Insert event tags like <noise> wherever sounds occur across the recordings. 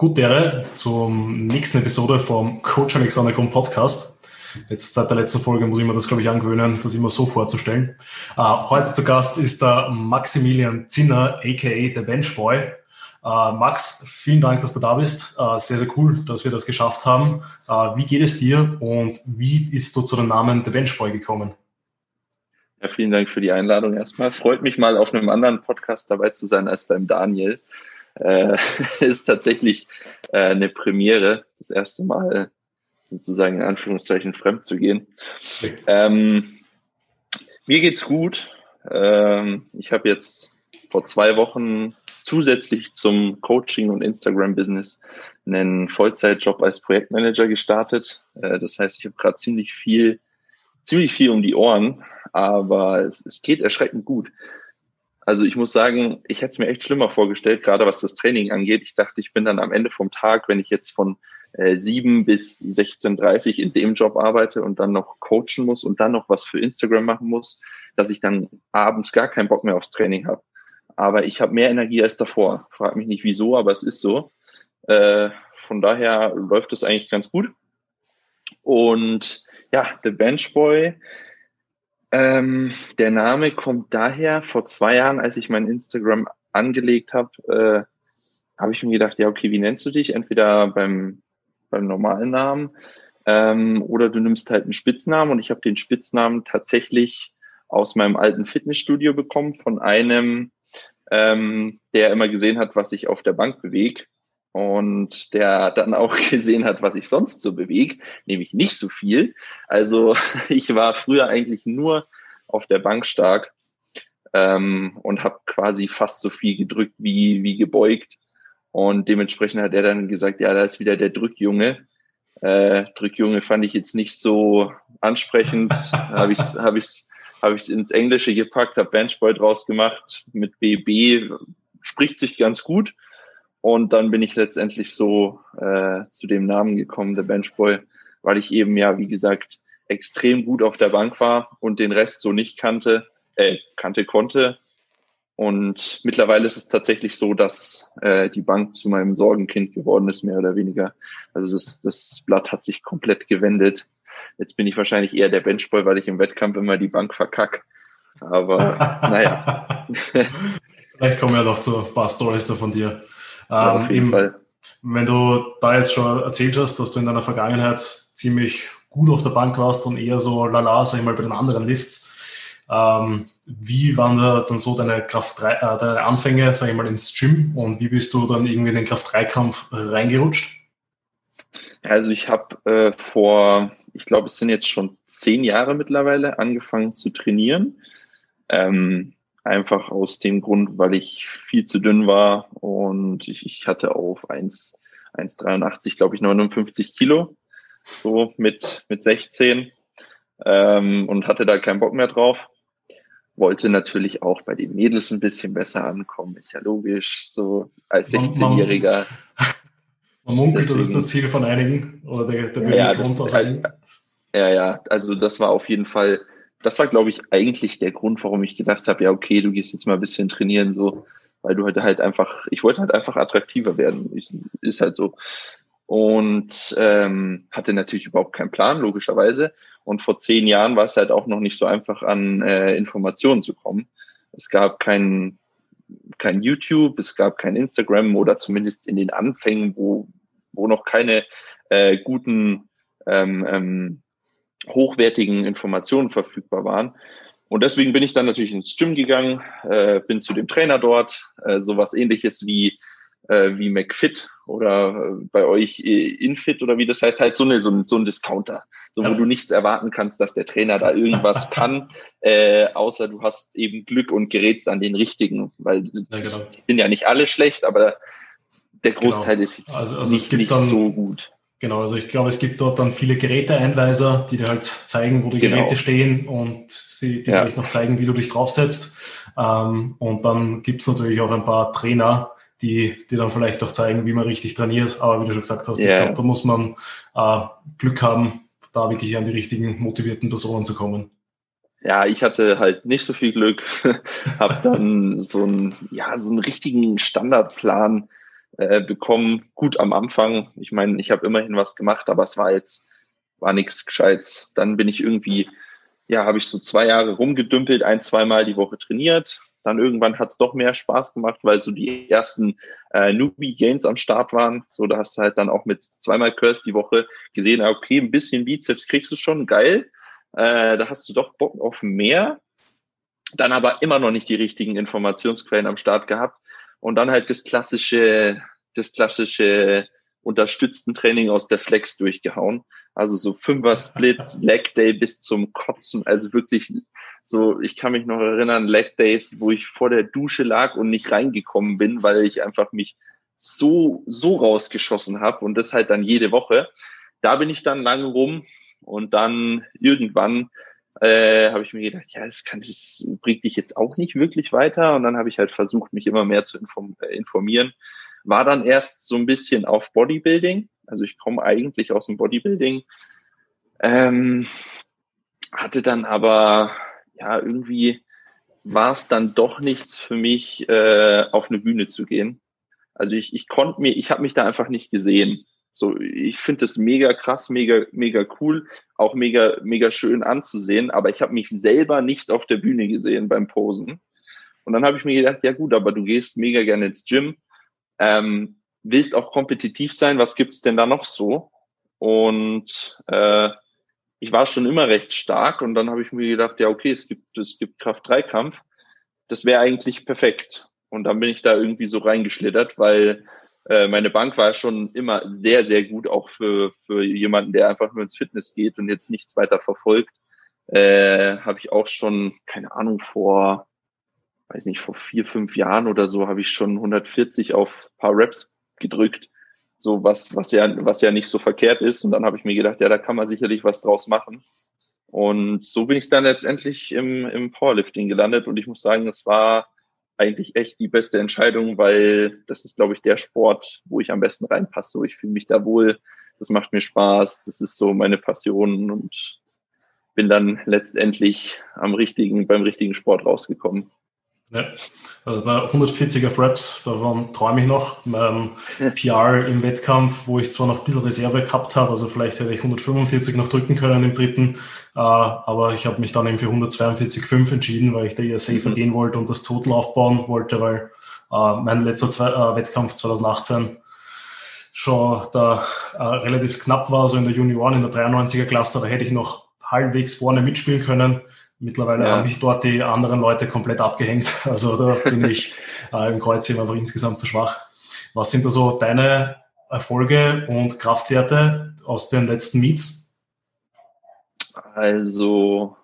Gute zum nächsten Episode vom Coach Alexander Grund Podcast. Jetzt seit der letzten Folge muss ich mir das, glaube ich, angewöhnen, das immer so vorzustellen. Uh, heute zu Gast ist der Maximilian Zinner, aka der Benchboy. Uh, Max, vielen Dank, dass du da bist. Uh, sehr, sehr cool, dass wir das geschafft haben. wie geht es dir und wie ist du zu dem Namen der Benchboy gekommen? Ja, vielen Dank für die Einladung erstmal. Freut mich mal auf einem anderen Podcast dabei zu sein als beim Daniel äh, <laughs> ist tatsächlich äh, eine Premiere, das erste Mal sozusagen in Anführungszeichen fremd zu gehen. Ähm, mir geht's gut. Ähm, ich habe jetzt vor zwei Wochen zusätzlich zum Coaching und Instagram-Business einen Vollzeitjob als Projektmanager gestartet. Äh, das heißt, ich habe gerade ziemlich viel, ziemlich viel um die Ohren, aber es, es geht erschreckend gut. Also ich muss sagen, ich hätte es mir echt schlimmer vorgestellt, gerade was das Training angeht. Ich dachte, ich bin dann am Ende vom Tag, wenn ich jetzt von äh, 7 bis 16.30 in dem Job arbeite und dann noch coachen muss und dann noch was für Instagram machen muss, dass ich dann abends gar keinen Bock mehr aufs Training habe. Aber ich habe mehr Energie als davor. Frag mich nicht wieso, aber es ist so. Äh, von daher läuft es eigentlich ganz gut. Und ja, The Bench Boy ähm, der Name kommt daher, vor zwei Jahren, als ich mein Instagram angelegt habe, äh, habe ich mir gedacht, ja, okay, wie nennst du dich? Entweder beim, beim normalen Namen ähm, oder du nimmst halt einen Spitznamen und ich habe den Spitznamen tatsächlich aus meinem alten Fitnessstudio bekommen von einem, ähm, der immer gesehen hat, was ich auf der Bank bewege und der dann auch <laughs> gesehen hat, was ich sonst so bewegt, nämlich nicht so viel. Also <laughs> ich war früher eigentlich nur auf der Bank stark ähm, und habe quasi fast so viel gedrückt wie, wie gebeugt. Und dementsprechend hat er dann gesagt, ja, da ist wieder der Drückjunge. Äh, Drückjunge fand ich jetzt nicht so ansprechend. <laughs> habe ich es hab ich's, hab ich's ins Englische gepackt, habe Benchboy draus gemacht. Mit BB spricht sich ganz gut. Und dann bin ich letztendlich so äh, zu dem Namen gekommen, der Benchboy, weil ich eben ja, wie gesagt, extrem gut auf der Bank war und den Rest so nicht kannte, äh, kannte konnte. Und mittlerweile ist es tatsächlich so, dass äh, die Bank zu meinem Sorgenkind geworden ist, mehr oder weniger. Also das, das Blatt hat sich komplett gewendet. Jetzt bin ich wahrscheinlich eher der Benchboy, weil ich im Wettkampf immer die Bank verkack. Aber <laughs> naja. <laughs> <laughs> Vielleicht kommen ja noch zu ein paar Stories da von dir. Ja, auf ähm, jeden eben, Fall. Wenn du da jetzt schon erzählt hast, dass du in deiner Vergangenheit ziemlich gut auf der Bank warst und eher so lala, sag ich mal, bei den anderen Lifts, ähm, wie waren da dann so deine Kraft 3, äh, deine Anfänge, sag ich mal, ins Gym und wie bist du dann irgendwie in den Kraft 3 Kampf reingerutscht? Also ich habe äh, vor, ich glaube, es sind jetzt schon zehn Jahre mittlerweile angefangen zu trainieren. Ähm, Einfach aus dem Grund, weil ich viel zu dünn war und ich, ich hatte auf 1, 1,83, glaube ich, 59 Kilo, so mit, mit 16 ähm, und hatte da keinen Bock mehr drauf. Wollte natürlich auch bei den Mädels ein bisschen besser ankommen, ist ja logisch, so als 16-Jähriger. <laughs> Man munkelt, das ist das Ziel von einigen oder der, der ja, das, aus einigen. Ja, ja, also das war auf jeden Fall das war, glaube ich, eigentlich der Grund, warum ich gedacht habe, ja, okay, du gehst jetzt mal ein bisschen trainieren, so, weil du heute halt einfach, ich wollte halt einfach attraktiver werden. Ich, ist halt so. Und ähm, hatte natürlich überhaupt keinen Plan, logischerweise. Und vor zehn Jahren war es halt auch noch nicht so einfach, an äh, Informationen zu kommen. Es gab kein, kein YouTube, es gab kein Instagram oder zumindest in den Anfängen, wo, wo noch keine äh, guten ähm, ähm, hochwertigen Informationen verfügbar waren. Und deswegen bin ich dann natürlich ins Gym gegangen, äh, bin zu dem Trainer dort, äh, sowas ähnliches wie, äh, wie McFit oder äh, bei euch äh, Infit oder wie das heißt, halt so, eine, so, ein, so ein Discounter, so, ja. wo du nichts erwarten kannst, dass der Trainer da irgendwas <laughs> kann, äh, außer du hast eben Glück und gerätst an den richtigen, weil ja, genau. die sind ja nicht alle schlecht, aber der genau. Großteil genau. ist also, also nicht, nicht so gut. Genau, also ich glaube, es gibt dort dann viele Geräteeinweiser, die dir halt zeigen, wo die genau. Geräte stehen und sie dir ja. vielleicht noch zeigen, wie du dich draufsetzt. Ähm, und dann gibt's natürlich auch ein paar Trainer, die, die dann vielleicht auch zeigen, wie man richtig trainiert. Aber wie du schon gesagt hast, yeah. ich glaube, da muss man äh, Glück haben, da wirklich an die richtigen motivierten Personen zu kommen. Ja, ich hatte halt nicht so viel Glück, <laughs> habe dann so einen, ja, so einen richtigen Standardplan äh, bekommen. Gut am Anfang. Ich meine, ich habe immerhin was gemacht, aber es war jetzt, war nichts Gescheites. Dann bin ich irgendwie, ja, habe ich so zwei Jahre rumgedümpelt, ein, zweimal die Woche trainiert. Dann irgendwann hat es doch mehr Spaß gemacht, weil so die ersten äh, Newbie-Gains am Start waren. So, da hast du halt dann auch mit zweimal Curse die Woche gesehen, okay, ein bisschen Bizeps kriegst du schon, geil. Äh, da hast du doch Bock auf mehr. Dann aber immer noch nicht die richtigen Informationsquellen am Start gehabt. Und dann halt das klassische, das klassische unterstützten Training aus der Flex durchgehauen. Also so Fünfer-Split, Leg Day bis zum Kotzen. Also wirklich so, ich kann mich noch erinnern, Leg Days, wo ich vor der Dusche lag und nicht reingekommen bin, weil ich einfach mich so, so rausgeschossen habe und das halt dann jede Woche. Da bin ich dann lange rum und dann irgendwann äh, habe ich mir gedacht, ja, das, kann, das bringt dich jetzt auch nicht wirklich weiter. Und dann habe ich halt versucht, mich immer mehr zu äh, informieren. War dann erst so ein bisschen auf Bodybuilding. Also ich komme eigentlich aus dem Bodybuilding. Ähm, hatte dann aber, ja, irgendwie war es dann doch nichts für mich, äh, auf eine Bühne zu gehen. Also ich, ich konnte mir, ich habe mich da einfach nicht gesehen. So, ich finde das mega krass, mega, mega cool, auch mega, mega schön anzusehen, aber ich habe mich selber nicht auf der Bühne gesehen beim Posen. Und dann habe ich mir gedacht, ja gut, aber du gehst mega gerne ins Gym, ähm, willst auch kompetitiv sein, was gibt's denn da noch so? Und äh, ich war schon immer recht stark und dann habe ich mir gedacht, ja okay, es gibt, es gibt Kraft-3-Kampf, das wäre eigentlich perfekt. Und dann bin ich da irgendwie so reingeschlittert, weil äh, meine Bank war schon immer sehr, sehr gut, auch für, für jemanden, der einfach nur ins Fitness geht und jetzt nichts weiter verfolgt. Äh, habe ich auch schon, keine Ahnung, vor, weiß nicht, vor vier, fünf Jahren oder so, habe ich schon 140 auf paar Reps gedrückt. So was, was ja, was ja nicht so verkehrt ist. Und dann habe ich mir gedacht, ja, da kann man sicherlich was draus machen. Und so bin ich dann letztendlich im, im Powerlifting gelandet. Und ich muss sagen, es war eigentlich echt die beste Entscheidung, weil das ist, glaube ich, der Sport, wo ich am besten reinpasse. Ich fühle mich da wohl, das macht mir Spaß, das ist so meine Passion und bin dann letztendlich am richtigen, beim richtigen Sport rausgekommen. Ja, also bei 140 auf Raps, davon träume ich noch. Mein PR im Wettkampf, wo ich zwar noch ein bisschen Reserve gehabt habe, also vielleicht hätte ich 145 noch drücken können im dritten, äh, aber ich habe mich dann eben für 142,5 entschieden, weil ich da eher safer mhm. gehen wollte und das Total aufbauen wollte, weil äh, mein letzter zwei, äh, Wettkampf 2018 schon da relativ knapp war, also in der Junioren, in der 93er Klasse, da hätte ich noch halbwegs vorne mitspielen können. Mittlerweile ja. habe ich dort die anderen Leute komplett abgehängt. <laughs> Also da bin ich <laughs> äh, im Kreuzheben einfach insgesamt zu schwach. Was sind da so deine Erfolge und Kraftwerte aus den letzten Meets? Also,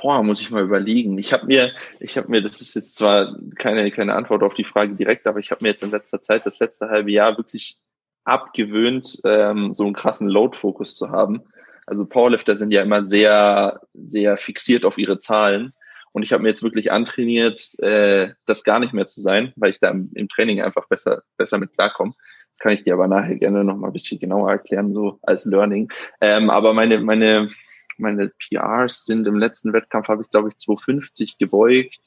boah, muss ich mal überlegen. Ich habe mir, ich habe mir, das ist jetzt zwar keine, keine Antwort auf die Frage direkt, aber ich habe mir jetzt in letzter Zeit, das letzte halbe Jahr wirklich abgewöhnt, ähm, so einen krassen Load-Fokus zu haben. Also Powerlifter sind ja immer sehr, sehr fixiert auf ihre Zahlen. Und ich habe mir jetzt wirklich antrainiert, äh, das gar nicht mehr zu sein, weil ich da im, im Training einfach besser, besser mit klarkomme. Kann ich dir aber nachher gerne noch mal ein bisschen genauer erklären, so als Learning. Ähm, aber meine, meine, meine PRs sind im letzten Wettkampf, habe ich glaube ich 250 gebeugt,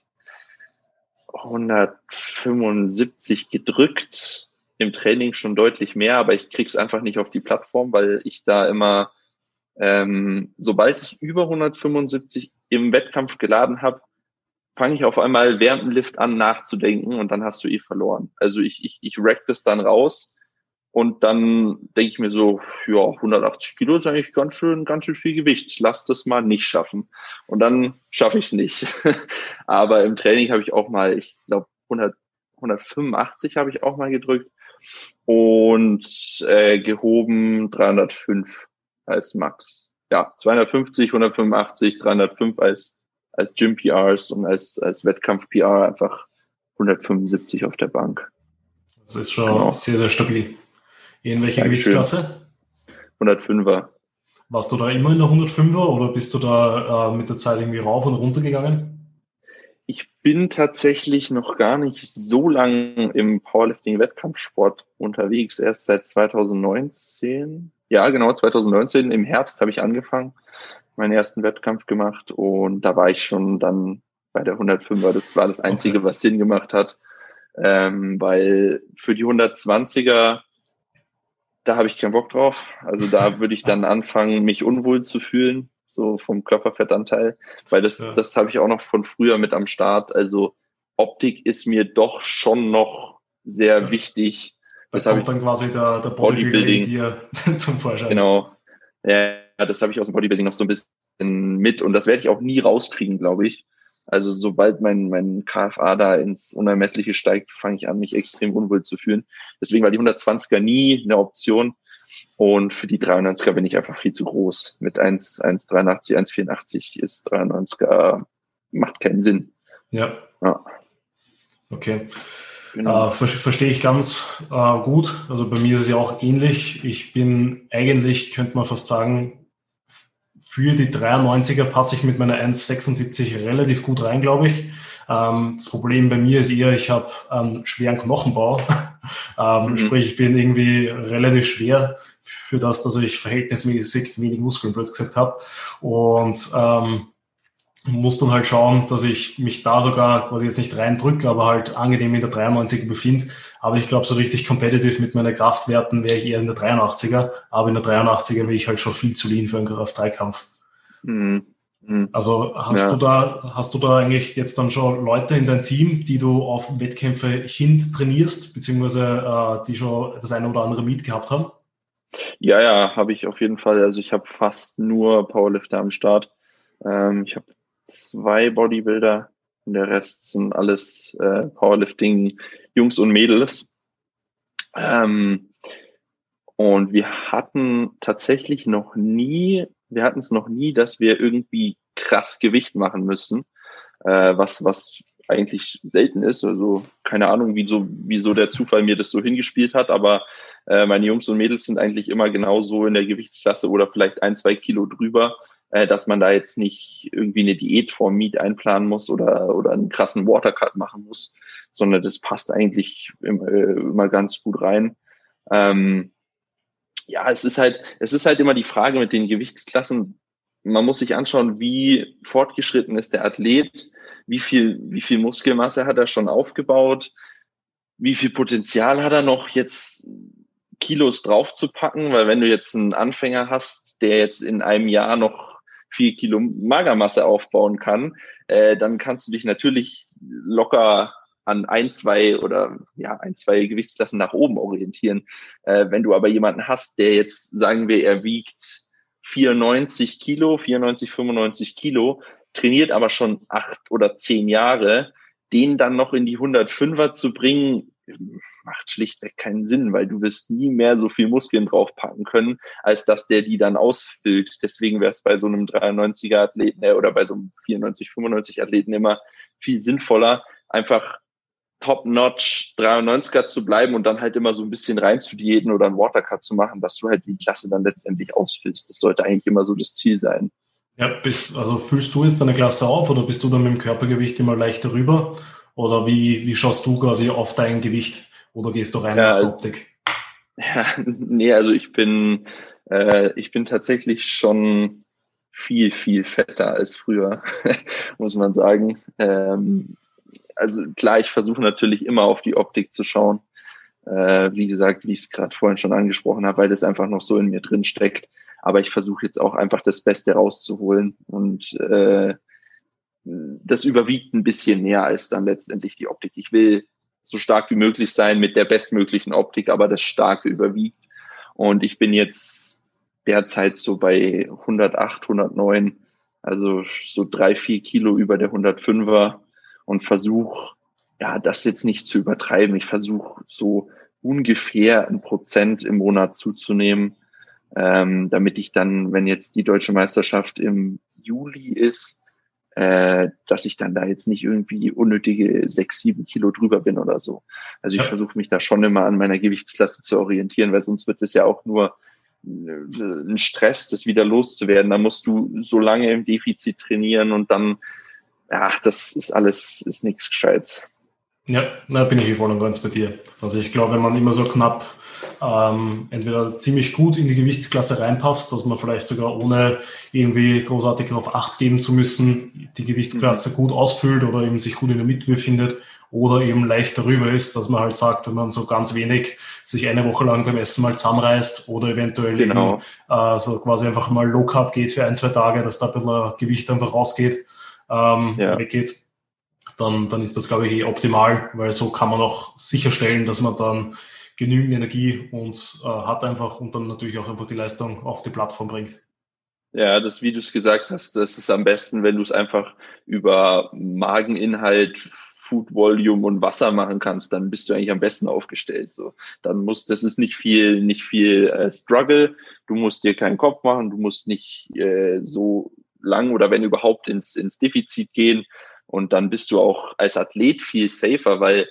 175 gedrückt, im Training schon deutlich mehr, aber ich krieg's einfach nicht auf die Plattform, weil ich da immer ähm, sobald ich über 175 im Wettkampf geladen habe, fange ich auf einmal während dem Lift an nachzudenken und dann hast du eh verloren. Also ich, ich, ich rack das dann raus und dann denke ich mir so, ja, 180 Kilo ist eigentlich ganz schön, ganz schön viel Gewicht. Lass das mal nicht schaffen. Und dann schaffe ich es nicht. <laughs> Aber im Training habe ich auch mal, ich glaube, 185 habe ich auch mal gedrückt und äh, gehoben 305 als Max. Ja, 250, 185, 305 als, als Gym PRs und als, als Wettkampf PR einfach 175 auf der Bank. Das ist schon genau. sehr, sehr stabil. In welcher Gewichtsklasse? 105er. Warst du da immer in der 105er oder bist du da äh, mit der Zeit irgendwie rauf und runter gegangen? Ich bin tatsächlich noch gar nicht so lange im Powerlifting-Wettkampfsport unterwegs, erst seit 2019. Ja, genau, 2019 im Herbst habe ich angefangen, meinen ersten Wettkampf gemacht und da war ich schon dann bei der 105er. Das war das Einzige, okay. was Sinn gemacht hat. ähm, weil für die 120er, da habe ich keinen Bock drauf. Also da würde ich dann anfangen, mich unwohl zu fühlen, so vom Körperfettanteil, weil das, ja. das habe ich auch noch von früher mit am Start. Also Optik ist mir doch schon noch sehr ja. wichtig. Da das kommt dann quasi der, der Bodybuilding, Bodybuilding <laughs> zum Vorschein. Genau. Ja, das habe ich aus dem Bodybuilding noch so ein bisschen mit und das werde ich auch nie rauskriegen, glaube ich. Also sobald mein, mein KFA da ins Unermessliche steigt, fange ich an, mich extrem unwohl zu fühlen. Deswegen war die 120er nie eine Option. Und für die 93er bin ich einfach viel zu groß. Mit 1,83, 1,84 ist 93er, macht keinen Sinn. Ja. ja. Okay. Genau. Äh, ver verstehe ich ganz äh, gut. Also bei mir ist es ja auch ähnlich. Ich bin eigentlich, könnte man fast sagen, für die 93er passe ich mit meiner 1,76 relativ gut rein, glaube ich. Ähm, das Problem bei mir ist eher, ich habe einen schweren Knochenbau. <laughs> ähm, mhm. Sprich, ich bin irgendwie relativ schwer für das, dass ich verhältnismäßig wenig Muskeln blöd gesagt habe. Und ähm, muss dann halt schauen, dass ich mich da sogar quasi jetzt nicht reindrücke, aber halt angenehm in der 93er befinde. Aber ich glaube, so richtig competitive mit meinen Kraftwerten wäre ich eher in der 83er. Aber in der 83er wäre ich halt schon viel zu lean für einen Kraft-3-Kampf. Mhm. Mhm. Also hast ja. du da, hast du da eigentlich jetzt dann schon Leute in deinem Team, die du auf Wettkämpfe hin trainierst, beziehungsweise äh, die schon das eine oder andere Meet gehabt haben? Ja, ja, habe ich auf jeden Fall. Also ich habe fast nur Powerlifter am Start. Ähm, ich habe zwei Bodybuilder und der Rest sind alles äh, Powerlifting-Jungs und Mädels. Ähm, und wir hatten tatsächlich noch nie, wir hatten es noch nie, dass wir irgendwie krass Gewicht machen müssen, äh, was, was eigentlich selten ist. Also keine Ahnung, wieso, wieso der Zufall mir das so hingespielt hat, aber äh, meine Jungs und Mädels sind eigentlich immer genauso in der Gewichtsklasse oder vielleicht ein, zwei Kilo drüber äh, dass man da jetzt nicht irgendwie eine Diät vor Meet einplanen muss oder, oder einen krassen Watercut machen muss, sondern das passt eigentlich immer, äh, immer ganz gut rein. Ähm, ja, es ist halt, es ist halt immer die Frage mit den Gewichtsklassen. Man muss sich anschauen, wie fortgeschritten ist der Athlet, wie viel, wie viel Muskelmasse hat er schon aufgebaut, wie viel Potenzial hat er noch jetzt Kilos draufzupacken, weil wenn du jetzt einen Anfänger hast, der jetzt in einem Jahr noch vier Kilo Magermasse aufbauen kann, äh, dann kannst du dich natürlich locker an ein, zwei oder ja, ein, zwei Gewichtsklassen nach oben orientieren. Äh, wenn du aber jemanden hast, der jetzt, sagen wir, er wiegt 94 Kilo, 94, 95 Kilo, trainiert aber schon acht oder zehn Jahre, den dann noch in die 105er zu bringen, macht schlichtweg keinen Sinn, weil du wirst nie mehr so viel Muskeln draufpacken können, als dass der die dann ausfüllt. Deswegen wäre es bei so einem 93er Athleten äh, oder bei so einem 94, 95 Athleten immer viel sinnvoller, einfach top-notch 93er zu bleiben und dann halt immer so ein bisschen rein zu diäten oder einen Watercut zu machen, dass du halt die Klasse dann letztendlich ausfüllst. Das sollte eigentlich immer so das Ziel sein. Ja, bist, also füllst du jetzt deine Klasse auf oder bist du dann mit dem Körpergewicht immer leicht darüber? Oder wie, wie schaust du quasi auf dein Gewicht? Oder gehst du rein ja, auf die Optik? Ja, <laughs> nee, also ich bin, äh, ich bin tatsächlich schon viel, viel fetter als früher, <laughs> muss man sagen. Ähm, also klar, ich versuche natürlich immer auf die Optik zu schauen. Äh, wie gesagt, wie ich es gerade vorhin schon angesprochen habe, weil das einfach noch so in mir drin steckt. Aber ich versuche jetzt auch einfach das Beste rauszuholen und äh, das überwiegt ein bisschen mehr als dann letztendlich die Optik. Ich will so stark wie möglich sein mit der bestmöglichen Optik, aber das Starke überwiegt. Und ich bin jetzt derzeit so bei 108, 109, also so drei, vier Kilo über der 105er und versuche, ja, das jetzt nicht zu übertreiben. Ich versuche so ungefähr ein Prozent im Monat zuzunehmen, ähm, damit ich dann, wenn jetzt die deutsche Meisterschaft im Juli ist, äh, dass ich dann da jetzt nicht irgendwie unnötige sechs, sieben Kilo drüber bin oder so. Also ich ja. versuche mich da schon immer an meiner Gewichtsklasse zu orientieren, weil sonst wird es ja auch nur äh, ein Stress, das wieder loszuwerden. Da musst du so lange im Defizit trainieren und dann, ja, das ist alles, ist nichts Gescheites. Ja, da bin ich voll und ganz bei dir. Also ich glaube, wenn man immer so knapp ähm, entweder ziemlich gut in die Gewichtsklasse reinpasst, dass man vielleicht sogar ohne irgendwie großartig darauf Acht geben zu müssen, die Gewichtsklasse mhm. gut ausfüllt oder eben sich gut in der Mitte befindet, oder eben leicht darüber ist, dass man halt sagt, wenn man so ganz wenig sich eine Woche lang beim Essen mal zusammenreißt oder eventuell genau. eben, äh, so quasi einfach mal Low Carb geht für ein, zwei Tage, dass da ein bisschen Gewicht einfach rausgeht, ähm, ja. weggeht, dann, dann ist das, glaube ich, eh optimal, weil so kann man auch sicherstellen, dass man dann genügend Energie und äh, hat einfach und dann natürlich auch einfach die Leistung auf die Plattform bringt. Ja, das, wie du es gesagt hast, das ist am besten, wenn du es einfach über Mageninhalt, Food Volume und Wasser machen kannst, dann bist du eigentlich am besten aufgestellt. So, dann muss, das ist nicht viel, nicht viel äh, Struggle. Du musst dir keinen Kopf machen, du musst nicht äh, so lang oder wenn überhaupt ins ins Defizit gehen. Und dann bist du auch als Athlet viel safer, weil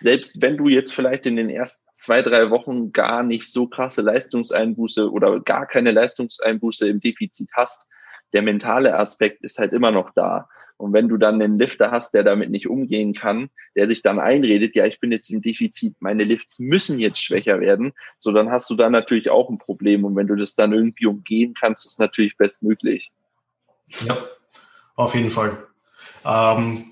selbst wenn du jetzt vielleicht in den ersten zwei, drei Wochen gar nicht so krasse Leistungseinbuße oder gar keine Leistungseinbuße im Defizit hast, der mentale Aspekt ist halt immer noch da. Und wenn du dann einen Lifter hast, der damit nicht umgehen kann, der sich dann einredet, ja, ich bin jetzt im Defizit, meine Lifts müssen jetzt schwächer werden, so dann hast du da natürlich auch ein Problem. Und wenn du das dann irgendwie umgehen kannst, ist natürlich bestmöglich. Ja, auf jeden Fall. Ähm,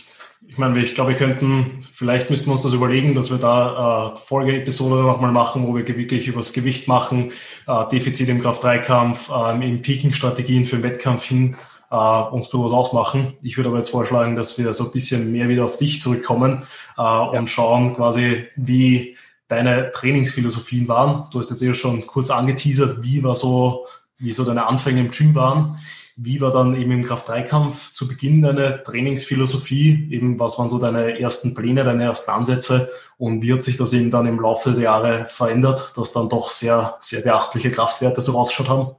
ich meine, ich glaube, wir könnten, vielleicht müssten wir uns das überlegen, dass wir da äh, Folgeepisode nochmal machen, wo wir wirklich über das Gewicht machen, äh, Defizit im Kraft-3-Kampf, äh, in Peaking-Strategien für den Wettkampf hin, äh, uns bloß ausmachen. Ich würde aber jetzt vorschlagen, dass wir so ein bisschen mehr wieder auf dich zurückkommen äh, ja. und schauen quasi, wie deine Trainingsphilosophien waren. Du hast jetzt eher schon kurz angeteasert, wie war so, wie so deine Anfänge im Gym waren. Wie war dann eben im Kraft-3-Kampf zu Beginn deine Trainingsphilosophie? Eben, was waren so deine ersten Pläne, deine ersten Ansätze? Und wie hat sich das eben dann im Laufe der Jahre verändert, dass dann doch sehr, sehr beachtliche Kraftwerte so rausgeschaut haben?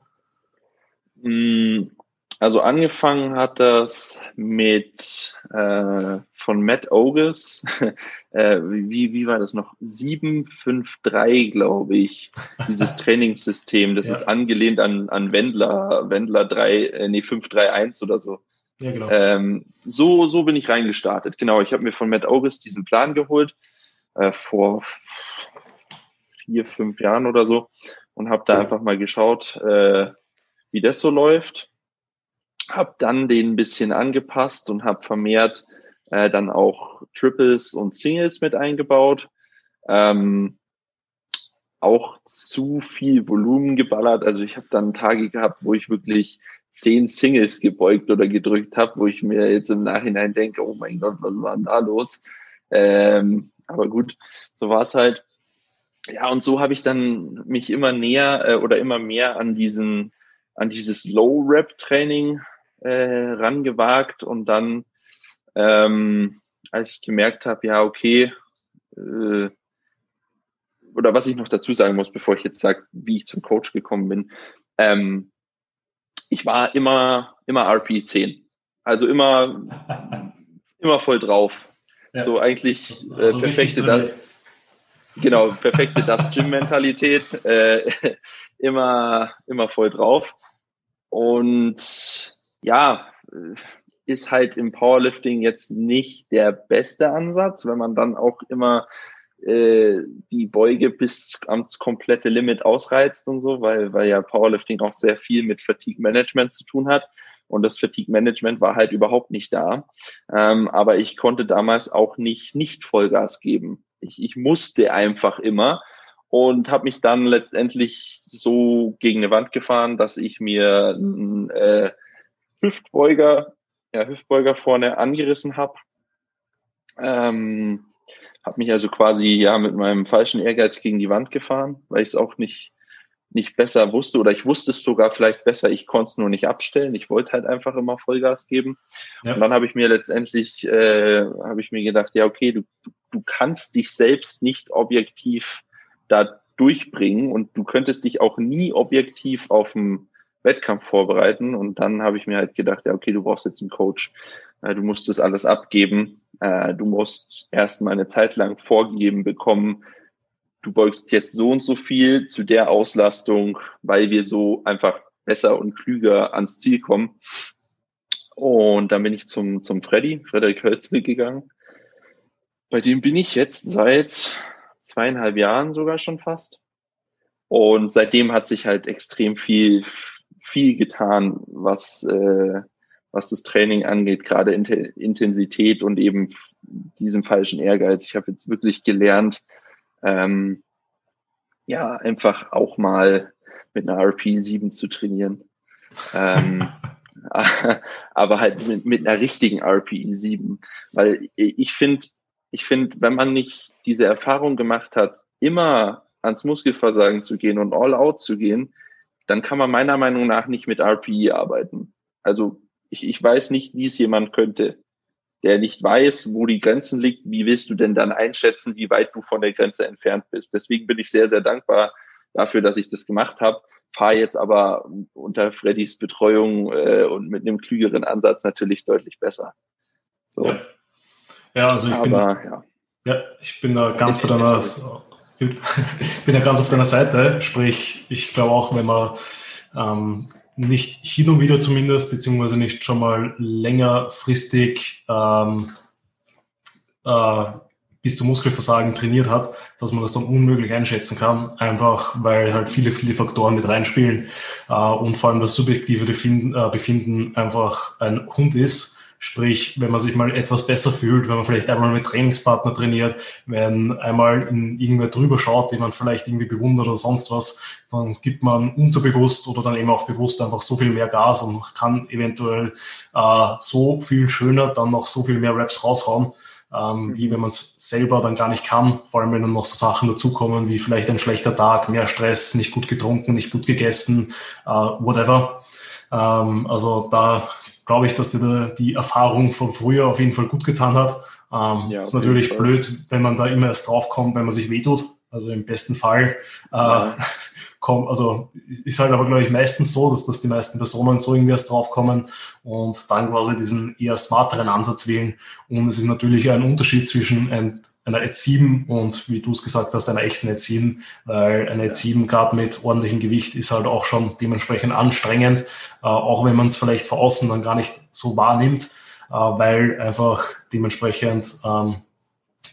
Also angefangen hat das mit äh, von Matt Ogus, <laughs> äh, wie, wie war das noch? 753, glaube ich, dieses <laughs> Trainingssystem. Das ja. ist angelehnt an, an Wendler, Wendler 3, äh, nee, 531 oder so. Ja, genau. Ähm, so, so bin ich reingestartet. Genau, ich habe mir von Matt August diesen Plan geholt, äh, vor vier, fünf Jahren oder so und habe da einfach mal geschaut, äh, wie das so läuft habe dann den ein bisschen angepasst und habe vermehrt äh, dann auch Triples und Singles mit eingebaut. Ähm, auch zu viel Volumen geballert. Also ich habe dann Tage gehabt, wo ich wirklich zehn Singles gebeugt oder gedrückt habe, wo ich mir jetzt im Nachhinein denke, oh mein Gott, was war denn da los? Ähm, aber gut, so war es halt. Ja, und so habe ich dann mich immer näher äh, oder immer mehr an diesen, an dieses Low-Rap-Training äh, rangewagt und dann, ähm, als ich gemerkt habe, ja, okay, äh, oder was ich noch dazu sagen muss, bevor ich jetzt sage, wie ich zum Coach gekommen bin, ähm, ich war immer, immer RP10. Also immer, <laughs> immer voll drauf. Ja. So eigentlich äh, also perfekte das, genau, perfekte das Gym-Mentalität, äh, <laughs> immer, immer voll drauf. Und ja, äh, ist halt im Powerlifting jetzt nicht der beste Ansatz, wenn man dann auch immer äh, die Beuge bis ans komplette Limit ausreizt und so, weil, weil ja Powerlifting auch sehr viel mit Fatigue Management zu tun hat. Und das Fatigue Management war halt überhaupt nicht da. Ähm, aber ich konnte damals auch nicht, nicht Vollgas geben. Ich, ich musste einfach immer und habe mich dann letztendlich so gegen eine Wand gefahren, dass ich mir äh, Hüftbeuger, ja, Hüftbeuger vorne angerissen habe. Ähm, habe mich also quasi ja mit meinem falschen Ehrgeiz gegen die Wand gefahren, weil ich es auch nicht nicht besser wusste oder ich wusste es sogar vielleicht besser, ich konnte es nur nicht abstellen. Ich wollte halt einfach immer Vollgas geben. Ja. Und dann habe ich mir letztendlich äh, habe ich mir gedacht, ja okay, du du kannst dich selbst nicht objektiv da durchbringen und du könntest dich auch nie objektiv auf dem Wettkampf vorbereiten. Und dann habe ich mir halt gedacht, ja, okay, du brauchst jetzt einen Coach. Äh, du musst das alles abgeben. Äh, du musst erstmal eine Zeit lang vorgegeben bekommen, du beugst jetzt so und so viel zu der Auslastung, weil wir so einfach besser und klüger ans Ziel kommen. Und dann bin ich zum, zum Freddy, Frederik Hölzl gegangen. Bei dem bin ich jetzt seit zweieinhalb Jahren sogar schon fast. Und seitdem hat sich halt extrem viel viel getan, was, äh, was das Training angeht, gerade Intensität und eben diesem falschen Ehrgeiz. Ich habe jetzt wirklich gelernt, ähm, ja, einfach auch mal mit einer RP7 zu trainieren. ähm, <laughs> aber halt mit, mit einer richtigen RPE7. Weil ich finde, ich finde, wenn man nicht diese Erfahrung gemacht hat, immer ans Muskelversagen zu gehen und all out zu gehen, dann kann man meiner Meinung nach nicht mit RPE arbeiten. Also ich, ich weiß nicht, wie es jemand könnte, der nicht weiß, wo die Grenzen liegt. Wie willst du denn dann einschätzen, wie weit du von der Grenze entfernt bist? Deswegen bin ich sehr, sehr dankbar dafür, dass ich das gemacht habe. Fahre jetzt aber unter Freddys Betreuung äh, und mit einem klügeren Ansatz natürlich deutlich besser. So. Ja. ja also ich aber, bin, ja. ja. ich bin da ganz bei deiner, ich <laughs> bin ja ganz auf deiner Seite. Sprich, ich glaube auch, wenn man ähm, nicht hin und wieder zumindest, beziehungsweise nicht schon mal längerfristig ähm, äh, bis zum Muskelversagen trainiert hat, dass man das dann unmöglich einschätzen kann, einfach weil halt viele, viele Faktoren mit reinspielen äh, und vor allem das subjektive Befinden, äh, Befinden einfach ein Hund ist, Sprich, wenn man sich mal etwas besser fühlt, wenn man vielleicht einmal mit Trainingspartner trainiert, wenn einmal in irgendwer drüber schaut, den man vielleicht irgendwie bewundert oder sonst was, dann gibt man unterbewusst oder dann eben auch bewusst einfach so viel mehr Gas und kann eventuell äh, so viel schöner dann noch so viel mehr Raps raushauen, ähm, wie wenn man es selber dann gar nicht kann. Vor allem, wenn dann noch so Sachen dazukommen, wie vielleicht ein schlechter Tag, mehr Stress, nicht gut getrunken, nicht gut gegessen, äh, whatever. Ähm, also da glaube ich, dass dir die Erfahrung von früher auf jeden Fall gut getan hat. Ähm, ja, ist natürlich blöd, wenn man da immer erst draufkommt, wenn man sich wehtut. Also im besten Fall äh, ja. <laughs> kommt, also ist halt aber, glaube ich, meistens so, dass, dass die meisten Personen so irgendwie erst draufkommen und dann quasi diesen eher smarteren Ansatz wählen. Und es ist natürlich ein Unterschied zwischen ein einer Ad 7 und wie du es gesagt hast, einer echten Ad 7, weil eine Ad 7 gerade mit ordentlichem Gewicht ist halt auch schon dementsprechend anstrengend, äh, auch wenn man es vielleicht von außen dann gar nicht so wahrnimmt, äh, weil einfach dementsprechend ähm,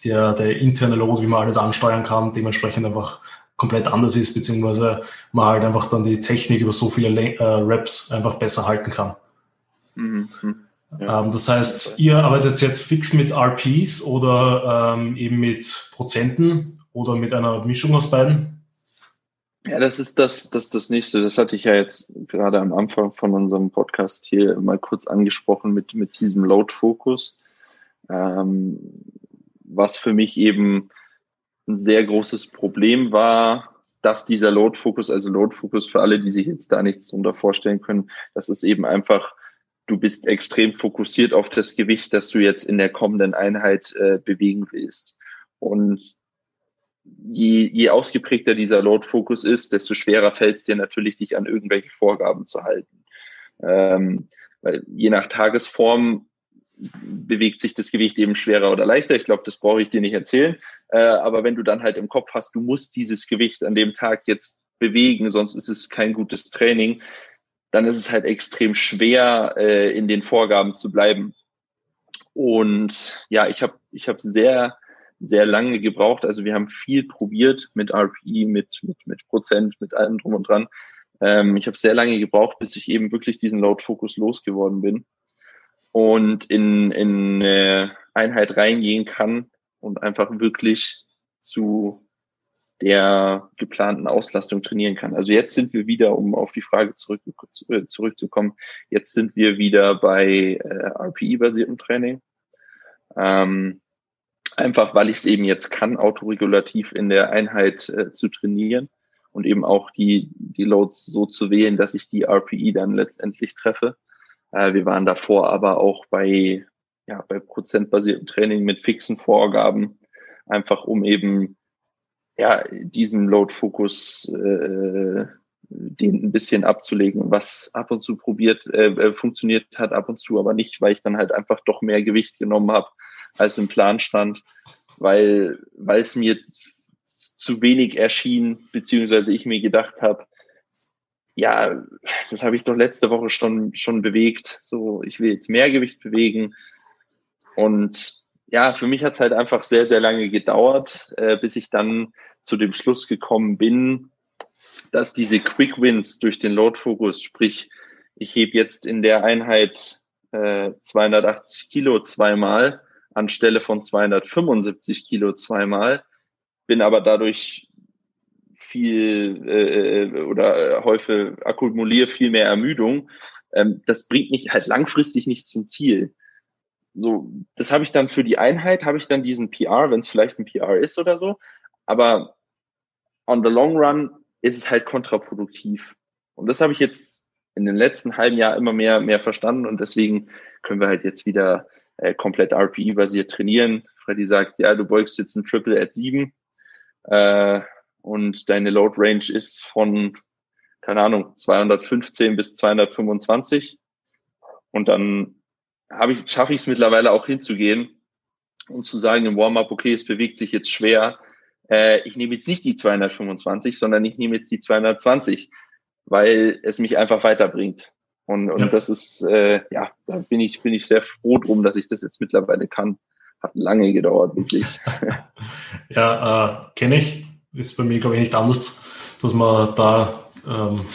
der, der interne Load, wie man alles ansteuern kann, dementsprechend einfach komplett anders ist, beziehungsweise man halt einfach dann die Technik über so viele äh, Reps einfach besser halten kann. Mhm. Ja. Ähm, das heißt, ihr arbeitet jetzt fix mit RPs oder ähm, eben mit Prozenten oder mit einer Mischung aus beiden? Ja, das ist das, das, das nächste. Das hatte ich ja jetzt gerade am Anfang von unserem Podcast hier mal kurz angesprochen mit, mit diesem Load-Fokus. Ähm, was für mich eben ein sehr großes Problem war, dass dieser Load-Fokus, also Load-Fokus für alle, die sich jetzt da nichts drunter vorstellen können, das ist eben einfach du bist extrem fokussiert auf das Gewicht, das du jetzt in der kommenden Einheit äh, bewegen willst. Und je, je ausgeprägter dieser Load-Fokus ist, desto schwerer fällt es dir natürlich, dich an irgendwelche Vorgaben zu halten. Ähm, weil je nach Tagesform bewegt sich das Gewicht eben schwerer oder leichter. Ich glaube, das brauche ich dir nicht erzählen. Äh, aber wenn du dann halt im Kopf hast, du musst dieses Gewicht an dem Tag jetzt bewegen, sonst ist es kein gutes Training, dann ist es halt extrem schwer, äh, in den Vorgaben zu bleiben. Und ja, ich habe ich hab sehr, sehr lange gebraucht. Also wir haben viel probiert mit RPE, mit, mit, mit Prozent, mit allem drum und dran. Ähm, ich habe sehr lange gebraucht, bis ich eben wirklich diesen Load-Fokus losgeworden bin und in, in eine Einheit reingehen kann und einfach wirklich zu der geplanten Auslastung trainieren kann. Also jetzt sind wir wieder, um auf die Frage zurück, äh, zurückzukommen, jetzt sind wir wieder bei äh, RPI-basiertem Training. Ähm, einfach weil ich es eben jetzt kann, autoregulativ in der Einheit äh, zu trainieren und eben auch die, die Loads so zu wählen, dass ich die RPI dann letztendlich treffe. Äh, wir waren davor aber auch bei, ja, bei prozentbasiertem Training mit fixen Vorgaben, einfach um eben ja, diesen Load-Fokus äh, den ein bisschen abzulegen, was ab und zu probiert, äh, äh, funktioniert hat, ab und zu aber nicht, weil ich dann halt einfach doch mehr Gewicht genommen habe, als im Plan stand, weil, weil es mir zu wenig erschien, beziehungsweise ich mir gedacht habe, ja, das habe ich doch letzte Woche schon, schon bewegt. So, ich will jetzt mehr Gewicht bewegen. Und ja, für mich hat es halt einfach sehr, sehr lange gedauert, äh, bis ich dann zu dem Schluss gekommen bin, dass diese Quick Wins durch den Load Focus, sprich, ich hebe jetzt in der Einheit äh, 280 Kilo zweimal anstelle von 275 Kilo zweimal, bin aber dadurch viel äh, äh oder äh, häufig akkumuliere viel mehr Ermüdung. Ähm, das bringt mich halt langfristig nicht zum Ziel. So, das habe ich dann für die Einheit, habe ich dann diesen PR, wenn es vielleicht ein PR ist oder so. Aber on the long run ist es halt kontraproduktiv. Und das habe ich jetzt in den letzten halben Jahr immer mehr, mehr verstanden und deswegen können wir halt jetzt wieder äh, komplett RPE-basiert trainieren. Freddy sagt, ja, du beugst jetzt ein Triple at 7 äh, und deine Load Range ist von, keine Ahnung, 215 bis 225 und dann ich, schaffe ich es mittlerweile auch hinzugehen und zu sagen im Warm-up, okay, es bewegt sich jetzt schwer. Äh, ich nehme jetzt nicht die 225, sondern ich nehme jetzt die 220, weil es mich einfach weiterbringt. Und, und ja. das ist, äh, ja, da bin ich, bin ich sehr froh drum, dass ich das jetzt mittlerweile kann. Hat lange gedauert, wirklich. <laughs> ja, äh, kenne ich. Ist bei mir, glaube ich, nicht anders, dass man da ähm,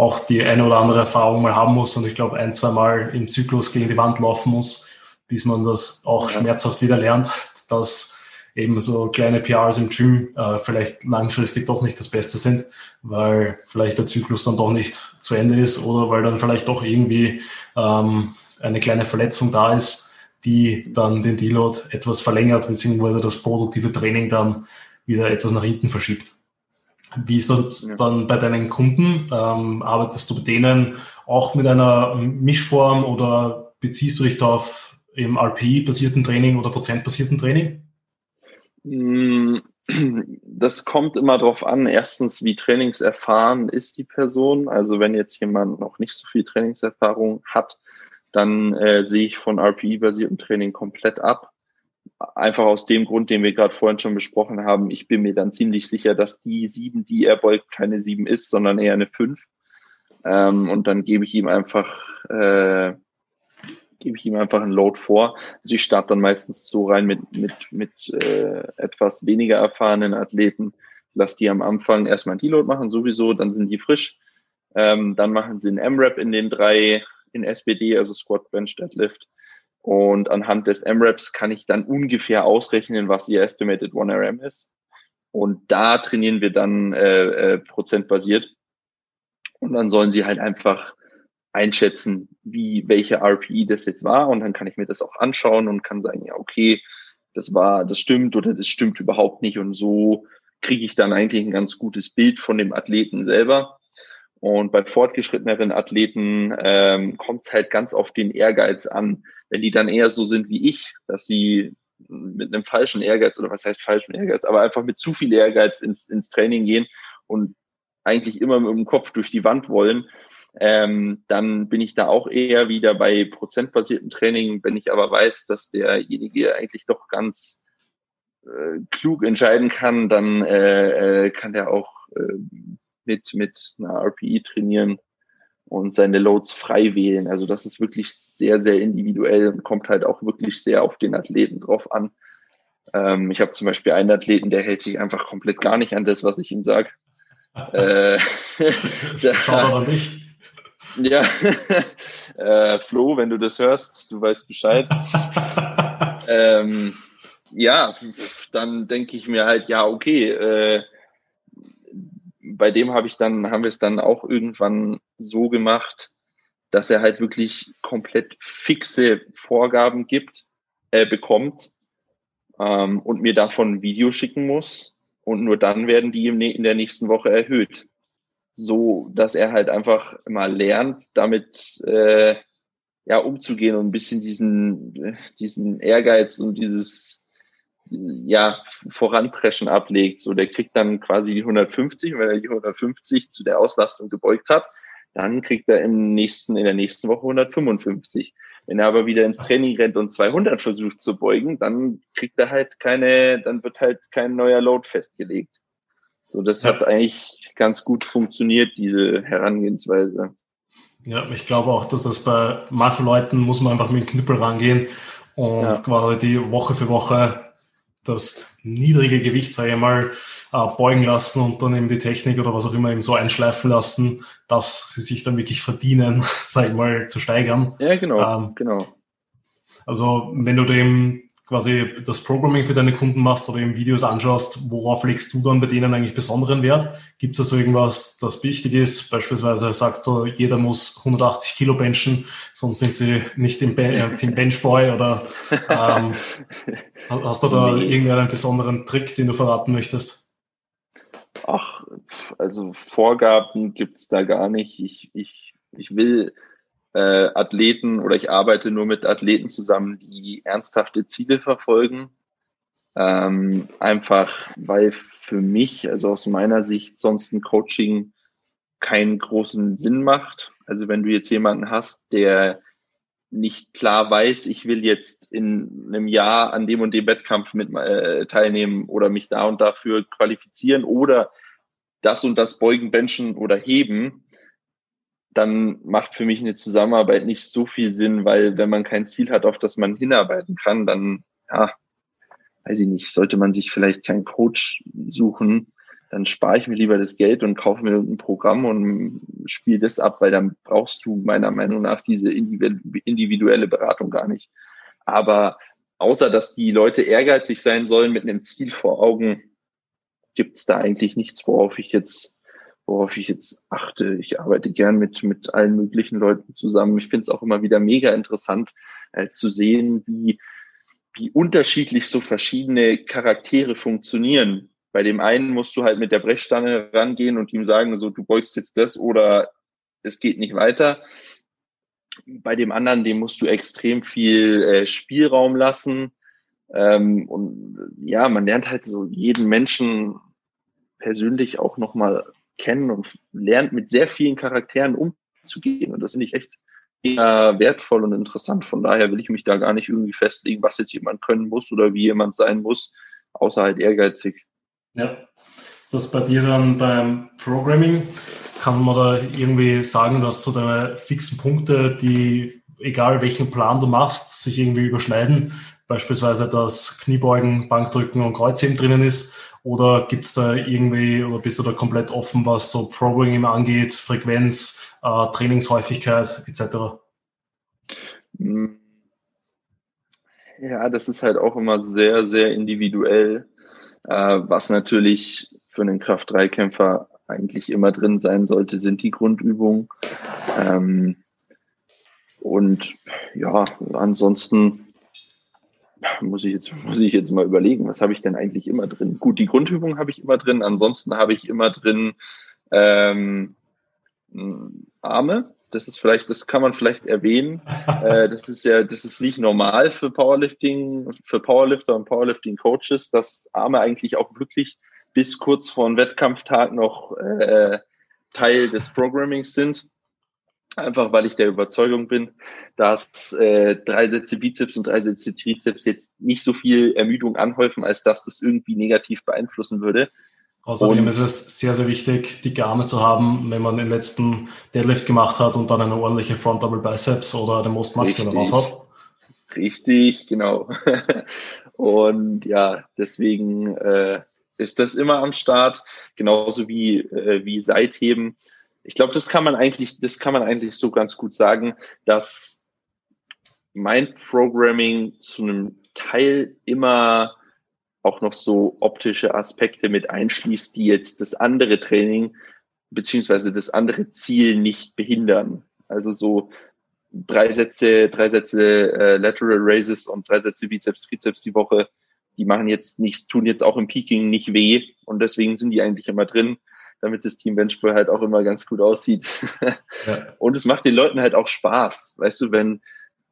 auch die eine oder andere Erfahrung mal haben muss und ich glaube ein, zwei Mal im Zyklus gegen die Wand laufen muss, bis man das auch ja. schmerzhaft wieder lernt, dass eben so kleine PRs im Gym äh, vielleicht langfristig doch nicht das Beste sind, weil vielleicht der Zyklus dann doch nicht zu Ende ist oder weil dann vielleicht doch irgendwie ähm, eine kleine Verletzung da ist, die dann den Deload etwas verlängert, beziehungsweise das produktive Training dann wieder etwas nach hinten verschiebt. Wie ist das ja. dann bei deinen Kunden? Ähm, arbeitest du bei denen auch mit einer Mischform oder beziehst du dich da auf im RPI-basierten Training oder prozentbasierten Training? Mm, <clears throat> das kommt immer darauf an, erstens, wie trainingserfahren ist die Person. Also wenn jetzt jemand noch nicht so viel Trainingserfahrung hat, dann äh, sehe ich von RPI-basiertem Training komplett ab einfach aus dem Grund, den wir gerade vorhin schon besprochen haben, ich bin mir dann ziemlich sicher, dass die sieben, die er beugt, keine sieben ist, sondern eher eine fünf. Ähm, und dann gebe ich ihm einfach, äh, gebe ich ihm einfach einen Load vor. Also ich starte dann meistens so rein mit, mit, mit äh, etwas weniger erfahrenen Athleten. Lass die am Anfang erstmal einen Deload machen, sowieso, dann sind die frisch. Ähm, dann machen sie einen M-Rap in den drei, in SBD, also Squat, Bench, Deadlift. Und anhand des MRAPs kann ich dann ungefähr ausrechnen, was ihr Estimated 1RM ist. Und da trainieren wir dann äh, äh, prozentbasiert. Und dann sollen sie halt einfach einschätzen, wie welche RPE das jetzt war. Und dann kann ich mir das auch anschauen und kann sagen, ja, okay, das war, das stimmt oder das stimmt überhaupt nicht. Und so kriege ich dann eigentlich ein ganz gutes Bild von dem Athleten selber. Und bei fortgeschritteneren Athleten ähm, kommt es halt ganz auf den Ehrgeiz an. Wenn die dann eher so sind wie ich, dass sie mit einem falschen Ehrgeiz oder was heißt falschen Ehrgeiz, aber einfach mit zu viel Ehrgeiz ins, ins Training gehen und eigentlich immer mit dem Kopf durch die Wand wollen, ähm, dann bin ich da auch eher wieder bei prozentbasiertem Training. Wenn ich aber weiß, dass derjenige eigentlich doch ganz äh, klug entscheiden kann, dann äh, äh, kann der auch äh, mit, mit einer RPE trainieren und seine Loads frei wählen. Also das ist wirklich sehr, sehr individuell und kommt halt auch wirklich sehr auf den Athleten drauf an. Ähm, ich habe zum Beispiel einen Athleten, der hält sich einfach komplett gar nicht an das, was ich ihm sage. äh, <laughs> Schau an dich. Ja, <laughs> äh, Flo, wenn du das hörst, du weißt Bescheid. <laughs> ähm, ja, dann denke ich mir halt, ja, okay, äh, bei dem habe ich dann, haben wir es dann auch irgendwann so gemacht, dass er halt wirklich komplett fixe Vorgaben gibt, äh, bekommt ähm, und mir davon ein Video schicken muss. Und nur dann werden die in der nächsten Woche erhöht. So, dass er halt einfach mal lernt, damit äh, ja umzugehen und ein bisschen diesen, diesen Ehrgeiz und dieses ja, voranpreschen ablegt. So, der kriegt dann quasi die 150, wenn er die 150 zu der Auslastung gebeugt hat, dann kriegt er im nächsten, in der nächsten Woche 155. Wenn er aber wieder ins Training rennt und 200 versucht zu beugen, dann kriegt er halt keine, dann wird halt kein neuer Load festgelegt. So, das ja. hat eigentlich ganz gut funktioniert, diese Herangehensweise. Ja, ich glaube auch, dass das bei manchen Leuten muss man einfach mit dem Knüppel rangehen und ja. quasi die Woche für Woche das niedrige Gewicht, sage ich mal, äh, beugen lassen und dann eben die Technik oder was auch immer eben so einschleifen lassen, dass sie sich dann wirklich verdienen, <laughs> sag ich mal, zu steigern. Ja, genau, ähm, genau. Also wenn du dem quasi das Programming für deine Kunden machst oder eben Videos anschaust, worauf legst du dann bei denen eigentlich besonderen Wert? Gibt es also irgendwas, das wichtig ist? Beispielsweise sagst du, jeder muss 180 Kilo benchen, sonst sind sie nicht im ben äh, Team Benchboy oder ähm, <laughs> hast du da nee. irgendeinen besonderen Trick, den du verraten möchtest? Ach, also Vorgaben gibt's da gar nicht. Ich, ich, ich will äh, Athleten oder ich arbeite nur mit Athleten zusammen, die ernsthafte Ziele verfolgen. Ähm, einfach, weil für mich, also aus meiner Sicht, sonst ein Coaching keinen großen Sinn macht. Also wenn du jetzt jemanden hast, der nicht klar weiß, ich will jetzt in einem Jahr an dem und dem Wettkampf mit äh, teilnehmen oder mich da und dafür qualifizieren oder das und das beugen, benchen oder heben, dann macht für mich eine Zusammenarbeit nicht so viel Sinn, weil wenn man kein Ziel hat, auf das man hinarbeiten kann, dann, ja, weiß ich nicht, sollte man sich vielleicht keinen Coach suchen, dann spare ich mir lieber das Geld und kaufe mir ein Programm und spiele das ab, weil dann brauchst du meiner Meinung nach diese individuelle Beratung gar nicht. Aber außer dass die Leute ehrgeizig sein sollen mit einem Ziel vor Augen, gibt es da eigentlich nichts, worauf ich jetzt worauf ich jetzt achte. Ich arbeite gern mit, mit allen möglichen Leuten zusammen. Ich finde es auch immer wieder mega interessant äh, zu sehen, wie, wie unterschiedlich so verschiedene Charaktere funktionieren. Bei dem einen musst du halt mit der Brechstange rangehen und ihm sagen, so, du beugst jetzt das oder es geht nicht weiter. Bei dem anderen, dem musst du extrem viel äh, Spielraum lassen. Ähm, und ja, man lernt halt so jeden Menschen persönlich auch nochmal kennen und lernt mit sehr vielen Charakteren umzugehen. Und das finde ich echt wertvoll und interessant. Von daher will ich mich da gar nicht irgendwie festlegen, was jetzt jemand können muss oder wie jemand sein muss, außer halt ehrgeizig. Ja. Ist das bei dir dann beim Programming? Kann man da irgendwie sagen, dass so deine fixen Punkte, die, egal welchen Plan du machst, sich irgendwie überschneiden? Beispielsweise dass Kniebeugen, Bankdrücken und Kreuzheben drinnen ist oder gibt es da irgendwie, oder bist du da komplett offen, was so Programming angeht, Frequenz, äh, Trainingshäufigkeit etc.? Hm. Ja, das ist halt auch immer sehr, sehr individuell, äh, was natürlich für einen Kraft-3-Kämpfer eigentlich immer drin sein sollte, sind die Grundübungen. Ähm, und ja, ansonsten muss ich jetzt, muss ich jetzt mal überlegen, was habe ich denn eigentlich immer drin? Gut, die Grundübung habe ich immer drin, ansonsten habe ich immer drin ähm, Arme. Das ist vielleicht, das kann man vielleicht erwähnen. <laughs> äh, das ist ja, das ist nicht normal für Powerlifting, für Powerlifter und Powerlifting-Coaches, dass Arme eigentlich auch wirklich bis kurz vor einem Wettkampftag noch äh, Teil des Programmings sind. Einfach weil ich der Überzeugung bin, dass äh, drei Sätze Bizeps und drei Sätze Trizeps jetzt nicht so viel Ermüdung anhäufen, als dass das irgendwie negativ beeinflussen würde. Außerdem und, ist es sehr, sehr wichtig, dicke Arme zu haben, wenn man den letzten Deadlift gemacht hat und dann eine ordentliche Front Double Biceps oder den Most Muscular raus hat. Richtig, genau. <laughs> und ja, deswegen äh, ist das immer am Start, genauso wie, äh, wie Seitheben ich glaube, das kann man eigentlich, das kann man eigentlich so ganz gut sagen, dass Mind Programming zu einem Teil immer auch noch so optische Aspekte mit einschließt, die jetzt das andere Training beziehungsweise das andere Ziel nicht behindern. Also so drei Sätze, drei Sätze äh, Lateral Raises und drei Sätze Bizeps, Trizeps die Woche, die machen jetzt nicht, tun jetzt auch im Peaking nicht weh und deswegen sind die eigentlich immer drin damit das Team Benchboy halt auch immer ganz gut aussieht. <laughs> Ja. Und es macht den Leuten halt auch Spaß. Weißt du, wenn,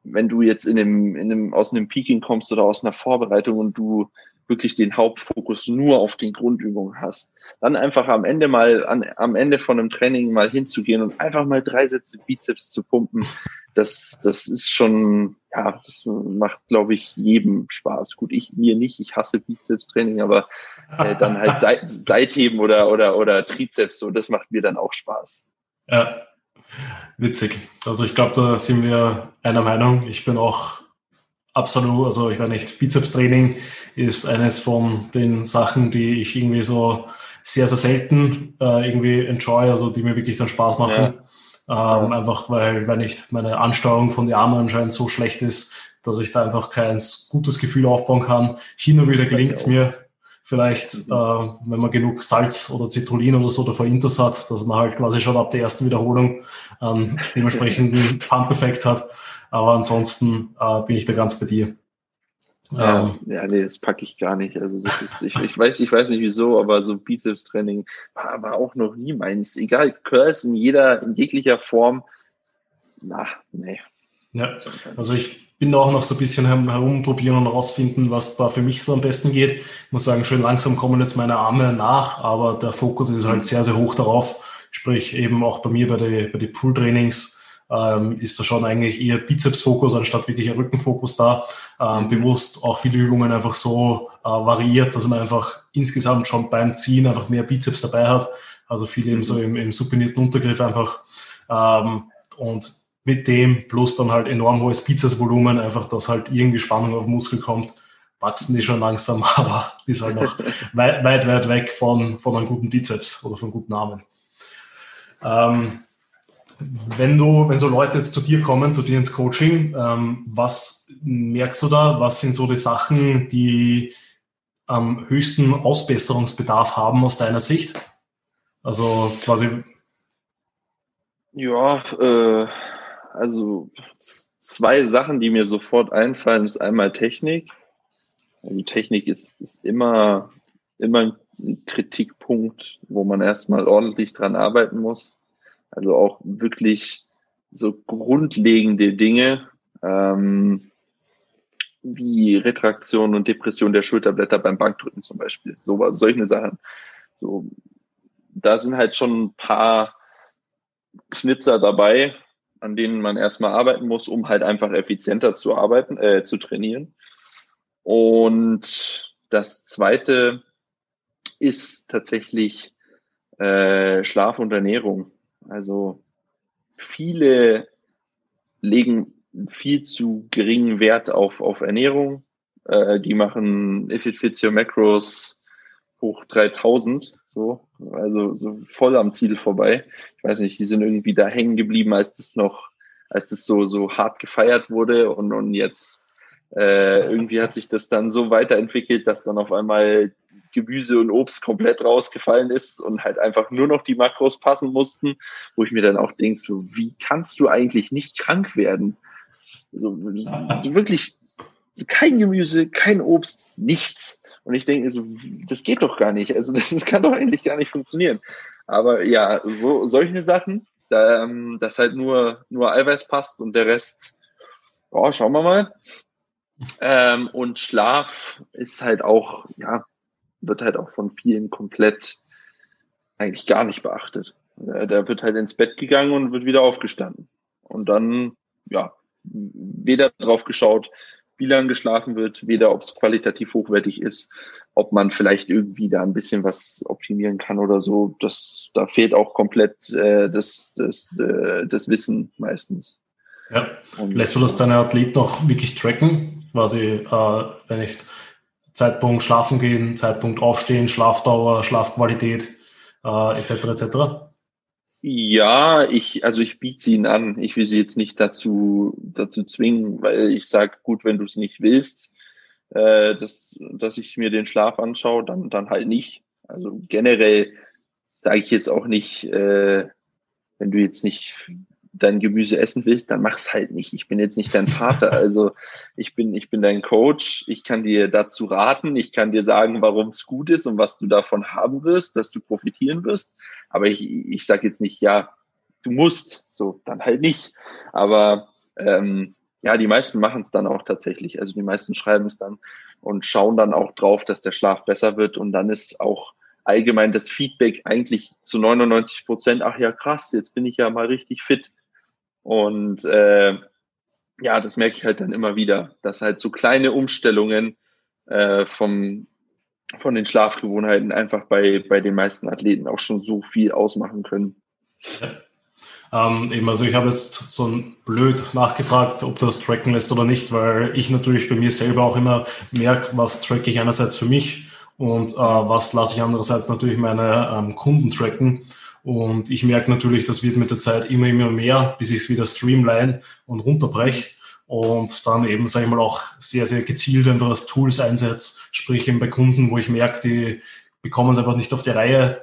wenn du jetzt in dem, in dem, aus einem Peaking kommst oder aus einer Vorbereitung und du wirklich den Hauptfokus nur auf den Grundübungen hast, dann einfach am Ende mal, an, am Ende von einem Training mal hinzugehen und einfach mal drei Sätze Bizeps zu pumpen, das, das ist schon, ja, das macht, glaube ich, jedem Spaß. Gut, ich mir nicht, ich hasse Bizeps-Training, aber äh, dann halt <laughs> Seit Seitheben oder, oder, oder Trizeps, so, das macht mir dann auch Spaß. Ja, witzig. Also ich glaube, da sind wir einer Meinung. Ich bin auch Absolut, also ich weiß nicht, Bizeps-Training ist eines von den Sachen, die ich irgendwie so sehr, sehr selten äh, irgendwie enjoy, also die mir wirklich dann Spaß machen. Ja. Ähm, ja. Einfach weil, weil nicht meine Ansteuerung von den Armen anscheinend so schlecht ist, dass ich da einfach kein gutes Gefühl aufbauen kann. Hin und wieder gelingt es mir, vielleicht, mhm. äh, wenn man genug Salz oder Citrullin oder so davor Intus hat, dass man halt quasi schon ab der ersten Wiederholung einen ähm, <laughs> dementsprechenden Pump-Effekt hat. Aber ansonsten äh, bin ich da ganz bei dir. Ja, ähm, ja, nee, das packe ich gar nicht. Also das ist, ich, ich weiß, ich weiß nicht wieso, aber so Bizeps-Training war, war auch noch nie meins. Egal, Curls in jeder, in jeglicher Form. Na, nee. Ja, also ich bin da auch noch so ein bisschen herumprobieren und herausfinden, was da für mich so am besten geht. Ich muss sagen, schön langsam kommen jetzt meine Arme nach, aber der Fokus ist halt sehr, sehr hoch darauf. Sprich, eben auch bei mir bei den bei die Pool-Trainings ähm, ist da schon eigentlich eher Bizeps-Fokus anstatt wirklich ein Rückenfokus da. Ähm, bewusst auch viele Übungen einfach so äh, variiert, dass man einfach insgesamt schon beim Ziehen einfach mehr Bizeps dabei hat. Also viel eben so im, im supinierten Untergriff einfach. Ähm, und mit dem plus dann halt enorm hohes Bizepsvolumen, einfach, dass halt irgendwie Spannung auf den Muskel kommt, wachsen die schon langsam, <laughs> aber ist halt noch weit, weit, weit weg von, von einem guten Bizeps oder von guten Armen. Ähm, wenn du, wenn so Leute jetzt zu dir kommen, zu dir ins Coaching, ähm, was merkst du da? Was sind so die Sachen, die am höchsten Ausbesserungsbedarf haben aus deiner Sicht? Also quasi. Ja, äh, also zwei Sachen, die mir sofort einfallen, ist einmal Technik. Also Technik ist, ist immer, immer ein Kritikpunkt, wo man erstmal ordentlich dran arbeiten muss. Also auch wirklich so grundlegende Dinge ähm, wie Retraktion und Depression der Schulterblätter beim Bankdrücken zum Beispiel. So solche Sachen. So, da sind halt schon ein paar Schnitzer dabei, an denen man erstmal arbeiten muss, um halt einfach effizienter zu arbeiten, äh, zu trainieren. Und das zweite ist tatsächlich äh, Schlaf und Ernährung. Also viele legen viel zu geringen Wert auf, auf Ernährung. Äh, die machen your macros hoch 3000, so, also so voll am Ziel vorbei. Ich weiß nicht, die sind irgendwie da hängen geblieben, als das noch, als das so, so hart gefeiert wurde und, und jetzt äh, irgendwie hat sich das dann so weiterentwickelt, dass dann auf einmal Gemüse und Obst komplett rausgefallen ist und halt einfach nur noch die Makros passen mussten, wo ich mir dann auch denke, so, wie kannst du eigentlich nicht krank werden? So, so wirklich so kein Gemüse, kein Obst, nichts. Und ich denke so, das geht doch gar nicht. Also <laughs> das, kann doch eigentlich gar nicht funktionieren. Aber ja, so solche Sachen, ähm, dass halt nur, nur Eiweiß passt und der Rest, oh, schauen wir mal. Ähm, und Schlaf ist halt auch, ja, wird halt auch von vielen komplett eigentlich gar nicht beachtet. Da wird halt ins Bett gegangen und wird wieder aufgestanden. Und dann, ja, weder drauf geschaut, wie lange geschlafen wird, weder ob es qualitativ hochwertig ist, ob man vielleicht irgendwie da ein bisschen was optimieren kann oder so. Das, da fehlt auch komplett äh, das, das, äh, das Wissen meistens. Ja. Und, Lässt du das deine Athleten auch wirklich tracken? Quasi, äh, wenn ich Zeitpunkt schlafen gehen, Zeitpunkt aufstehen, Schlafdauer, Schlafqualität, äh, etc. etc. Ja, ich, also ich biete sie ihnen an. Ich will sie jetzt nicht dazu, dazu zwingen, weil ich sage, gut, wenn du es nicht willst, äh, dass, dass ich mir den Schlaf anschaue, dann, dann halt nicht. Also generell sage ich jetzt auch nicht, äh, wenn du jetzt nicht dein Gemüse essen willst, dann mach's halt nicht. Ich bin jetzt nicht dein Vater. <laughs> Also ich bin, ich bin dein Coach. Ich kann dir dazu raten. Ich kann dir sagen, warum es gut ist und was du davon haben wirst, dass du profitieren wirst. Aber ich, ich sage jetzt nicht, ja, du musst. So, dann halt nicht. Aber ähm, ja, die meisten machen es dann auch tatsächlich. Also die meisten schreiben es dann und schauen dann auch drauf, dass der Schlaf besser wird. Und dann ist auch allgemein das Feedback eigentlich zu 99 Prozent, ach ja, krass, jetzt bin ich ja mal richtig fit. Und äh, ja, das merke ich halt dann immer wieder, dass halt so kleine Umstellungen äh, vom, von den Schlafgewohnheiten einfach bei, bei den meisten Athleten auch schon so viel ausmachen können. Ähm, eben, also ich habe jetzt so ein blöd nachgefragt, ob das tracken lässt oder nicht, weil ich natürlich bei mir selber auch immer merke, was tracke ich einerseits für mich und äh, was lasse ich andererseits natürlich meine ähm, Kunden tracken. Und ich merke natürlich, das wird mit der Zeit immer, immer mehr, bis ich es wieder streamline und runterbreche und dann eben, sage ich mal, auch sehr, sehr gezielt einfach als Tools einsetze, sprich eben bei Kunden, wo ich merke, die bekommen es einfach nicht auf die Reihe,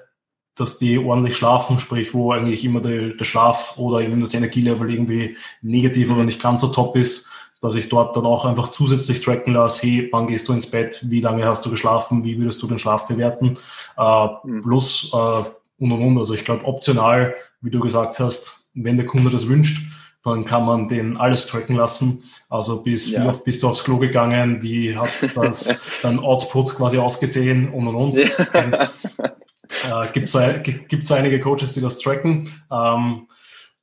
dass die ordentlich schlafen, sprich, wo eigentlich immer der, der Schlaf oder eben das Energielevel irgendwie negativ oder nicht ganz so top ist, dass ich dort dann auch einfach zusätzlich tracken lasse, hey, wann gehst du ins Bett, wie lange hast du geschlafen, wie würdest du den Schlaf bewerten, äh, mhm. plus äh, und und und. Also ich glaube, optional, wie du gesagt hast, wenn der Kunde das wünscht, dann kann man den alles tracken lassen. Also bis ja. wie oft bist du aufs Klo gegangen, wie hat das <laughs> dein Output quasi ausgesehen und und und. Ja. Äh, Gibt es einige Coaches, die das tracken. Ähm,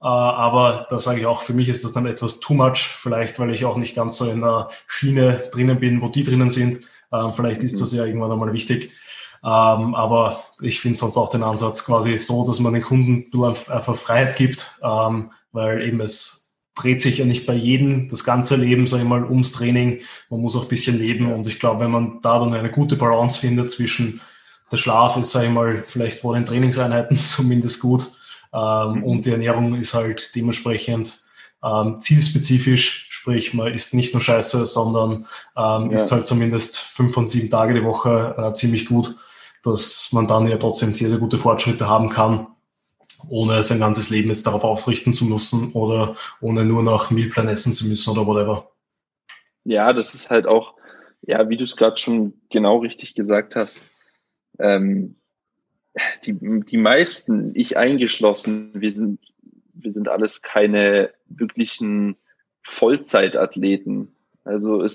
äh, aber da sage ich auch, für mich ist das dann etwas too much, vielleicht weil ich auch nicht ganz so in der Schiene drinnen bin, wo die drinnen sind. Ähm, vielleicht ist das mhm. ja irgendwann einmal wichtig. Ähm, aber ich finde sonst auch den Ansatz quasi so, dass man den Kunden einfach Freiheit gibt, ähm, weil eben es dreht sich ja nicht bei jedem das ganze Leben, sage ich mal, ums Training. Man muss auch ein bisschen leben und ich glaube, wenn man da dann eine gute Balance findet zwischen der Schlaf ist, sage ich mal, vielleicht vor den Trainingseinheiten <laughs> zumindest gut. Ähm, mhm. Und die Ernährung ist halt dementsprechend ähm, zielspezifisch, sprich man isst nicht nur Scheiße, sondern ähm, ja. isst halt zumindest fünf von sieben Tage die Woche äh, ziemlich gut, dass man dann ja trotzdem sehr, sehr gute Fortschritte haben kann, ohne sein ganzes Leben jetzt darauf aufrichten zu müssen oder ohne nur nach Mealplan essen zu müssen oder whatever. Ja, das ist halt auch, ja, wie du es gerade schon genau richtig gesagt hast, ähm, die, die meisten, ich eingeschlossen, wir sind, wir sind alles keine wirklichen Vollzeitathleten. Also äh,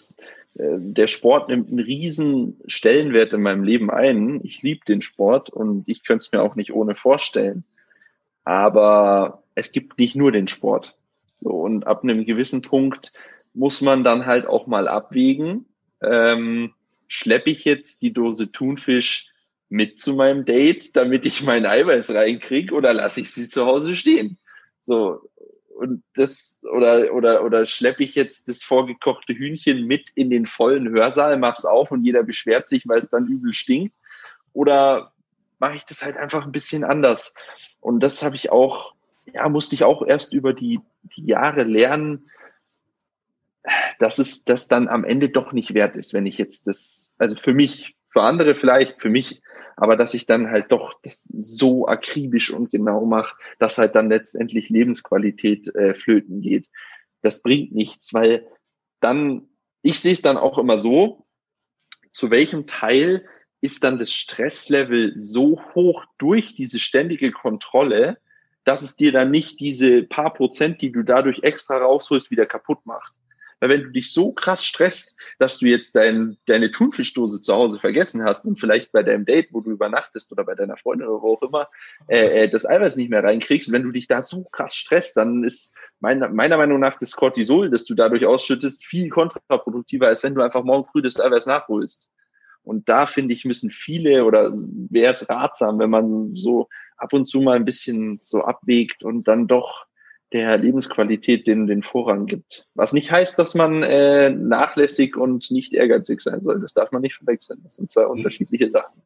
der Sport nimmt einen riesen Stellenwert in meinem Leben ein. Ich liebe den Sport und ich könnte es mir auch nicht ohne vorstellen. Aber es gibt nicht nur den Sport. So, und ab einem gewissen Punkt muss man dann halt auch mal abwägen, ähm, schleppe ich jetzt die Dose Thunfisch mit zu meinem Date, damit ich mein Eiweiß reinkriege oder lasse ich sie zu Hause stehen? So, und das, oder, oder, oder schleppe ich jetzt das vorgekochte Hühnchen mit in den vollen Hörsaal, mach's auf und jeder beschwert sich, weil es dann übel stinkt? Oder mache ich das halt einfach ein bisschen anders? Und das habe ich auch, ja, musste ich auch erst über die, die Jahre lernen, dass es das dann am Ende doch nicht wert ist, wenn ich jetzt das, also für mich, für andere vielleicht, für mich aber dass ich dann halt doch das so akribisch und genau mache, dass halt dann letztendlich Lebensqualität äh, flöten geht. Das bringt nichts, weil dann, ich sehe es dann auch immer so, zu welchem Teil ist dann das Stresslevel so hoch durch diese ständige Kontrolle, dass es dir dann nicht diese paar Prozent, die du dadurch extra rausholst, wieder kaputt macht. Weil wenn du dich so krass stresst, dass du jetzt dein, deine Thunfischdose zu Hause vergessen hast und vielleicht bei deinem Date, wo du übernachtest oder bei deiner Freundin oder wo auch immer, äh, äh, das Eiweiß nicht mehr reinkriegst, wenn du dich da so krass stresst, dann ist meiner, meiner Meinung nach das Cortisol, das du dadurch ausschüttest, viel kontraproduktiver, als wenn du einfach morgen früh das Eiweiß nachholst. Und da finde ich, müssen viele oder wäre es ratsam, wenn man so ab und zu mal ein bisschen so abwägt und dann doch der Lebensqualität den, den Vorrang gibt. Was nicht heißt, dass man äh, nachlässig und nicht ehrgeizig sein soll. Das darf man nicht verwechseln. Das sind zwei mhm. unterschiedliche Sachen.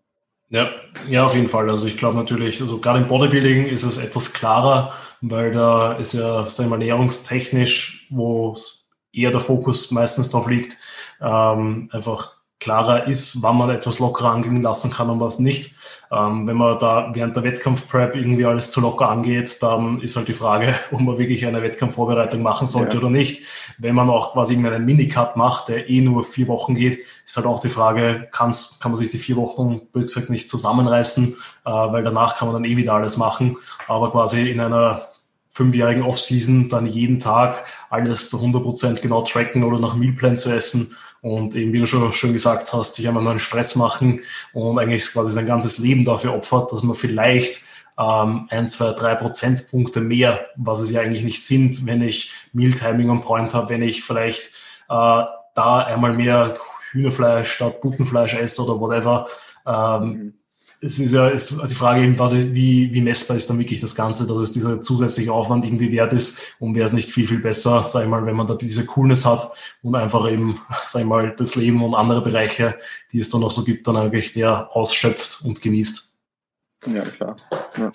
Ja, ja, auf jeden Fall. Also ich glaube natürlich, also gerade im Bodybuilding ist es etwas klarer, weil da ist ja, sagen wir mal, ernährungstechnisch, wo eher der Fokus meistens drauf liegt, ähm, einfach klarer ist, wann man etwas lockerer angehen lassen kann und was nicht. Ähm, wenn man da während der Wettkampfprep irgendwie alles zu locker angeht, dann ist halt die Frage, <laughs> ob man wirklich eine Wettkampfvorbereitung machen sollte ja. oder nicht. Wenn man auch quasi einen Minicut macht, der eh nur vier Wochen geht, ist halt auch die Frage, kann's, kann man sich die vier Wochen, gesagt, nicht zusammenreißen, äh, weil danach kann man dann eh wieder alles machen. Aber quasi in einer fünfjährigen Offseason dann jeden Tag alles zu 100 Prozent genau tracken oder nach Mealplan zu essen, und eben, wie du schon schön gesagt hast, sich einmal einen Stress machen und eigentlich quasi sein ganzes Leben dafür opfert, dass man vielleicht ähm, ein, zwei, drei Prozentpunkte mehr, was es ja eigentlich nicht sind, wenn ich Mealtiming on Point habe, wenn ich vielleicht äh, da einmal mehr Hühnerfleisch statt Buttenfleisch esse oder whatever. Ähm, es ist ja ist also die Frage eben, was, wie, wie messbar ist dann wirklich das Ganze, dass es dieser zusätzliche Aufwand irgendwie wert ist und wäre es nicht viel, viel besser, sag ich mal, wenn man da diese Coolness hat und einfach eben, <laughs> sag ich mal, das Leben und andere Bereiche, die es dann noch so gibt, dann eigentlich mehr ausschöpft und genießt. Ja, klar. Ja.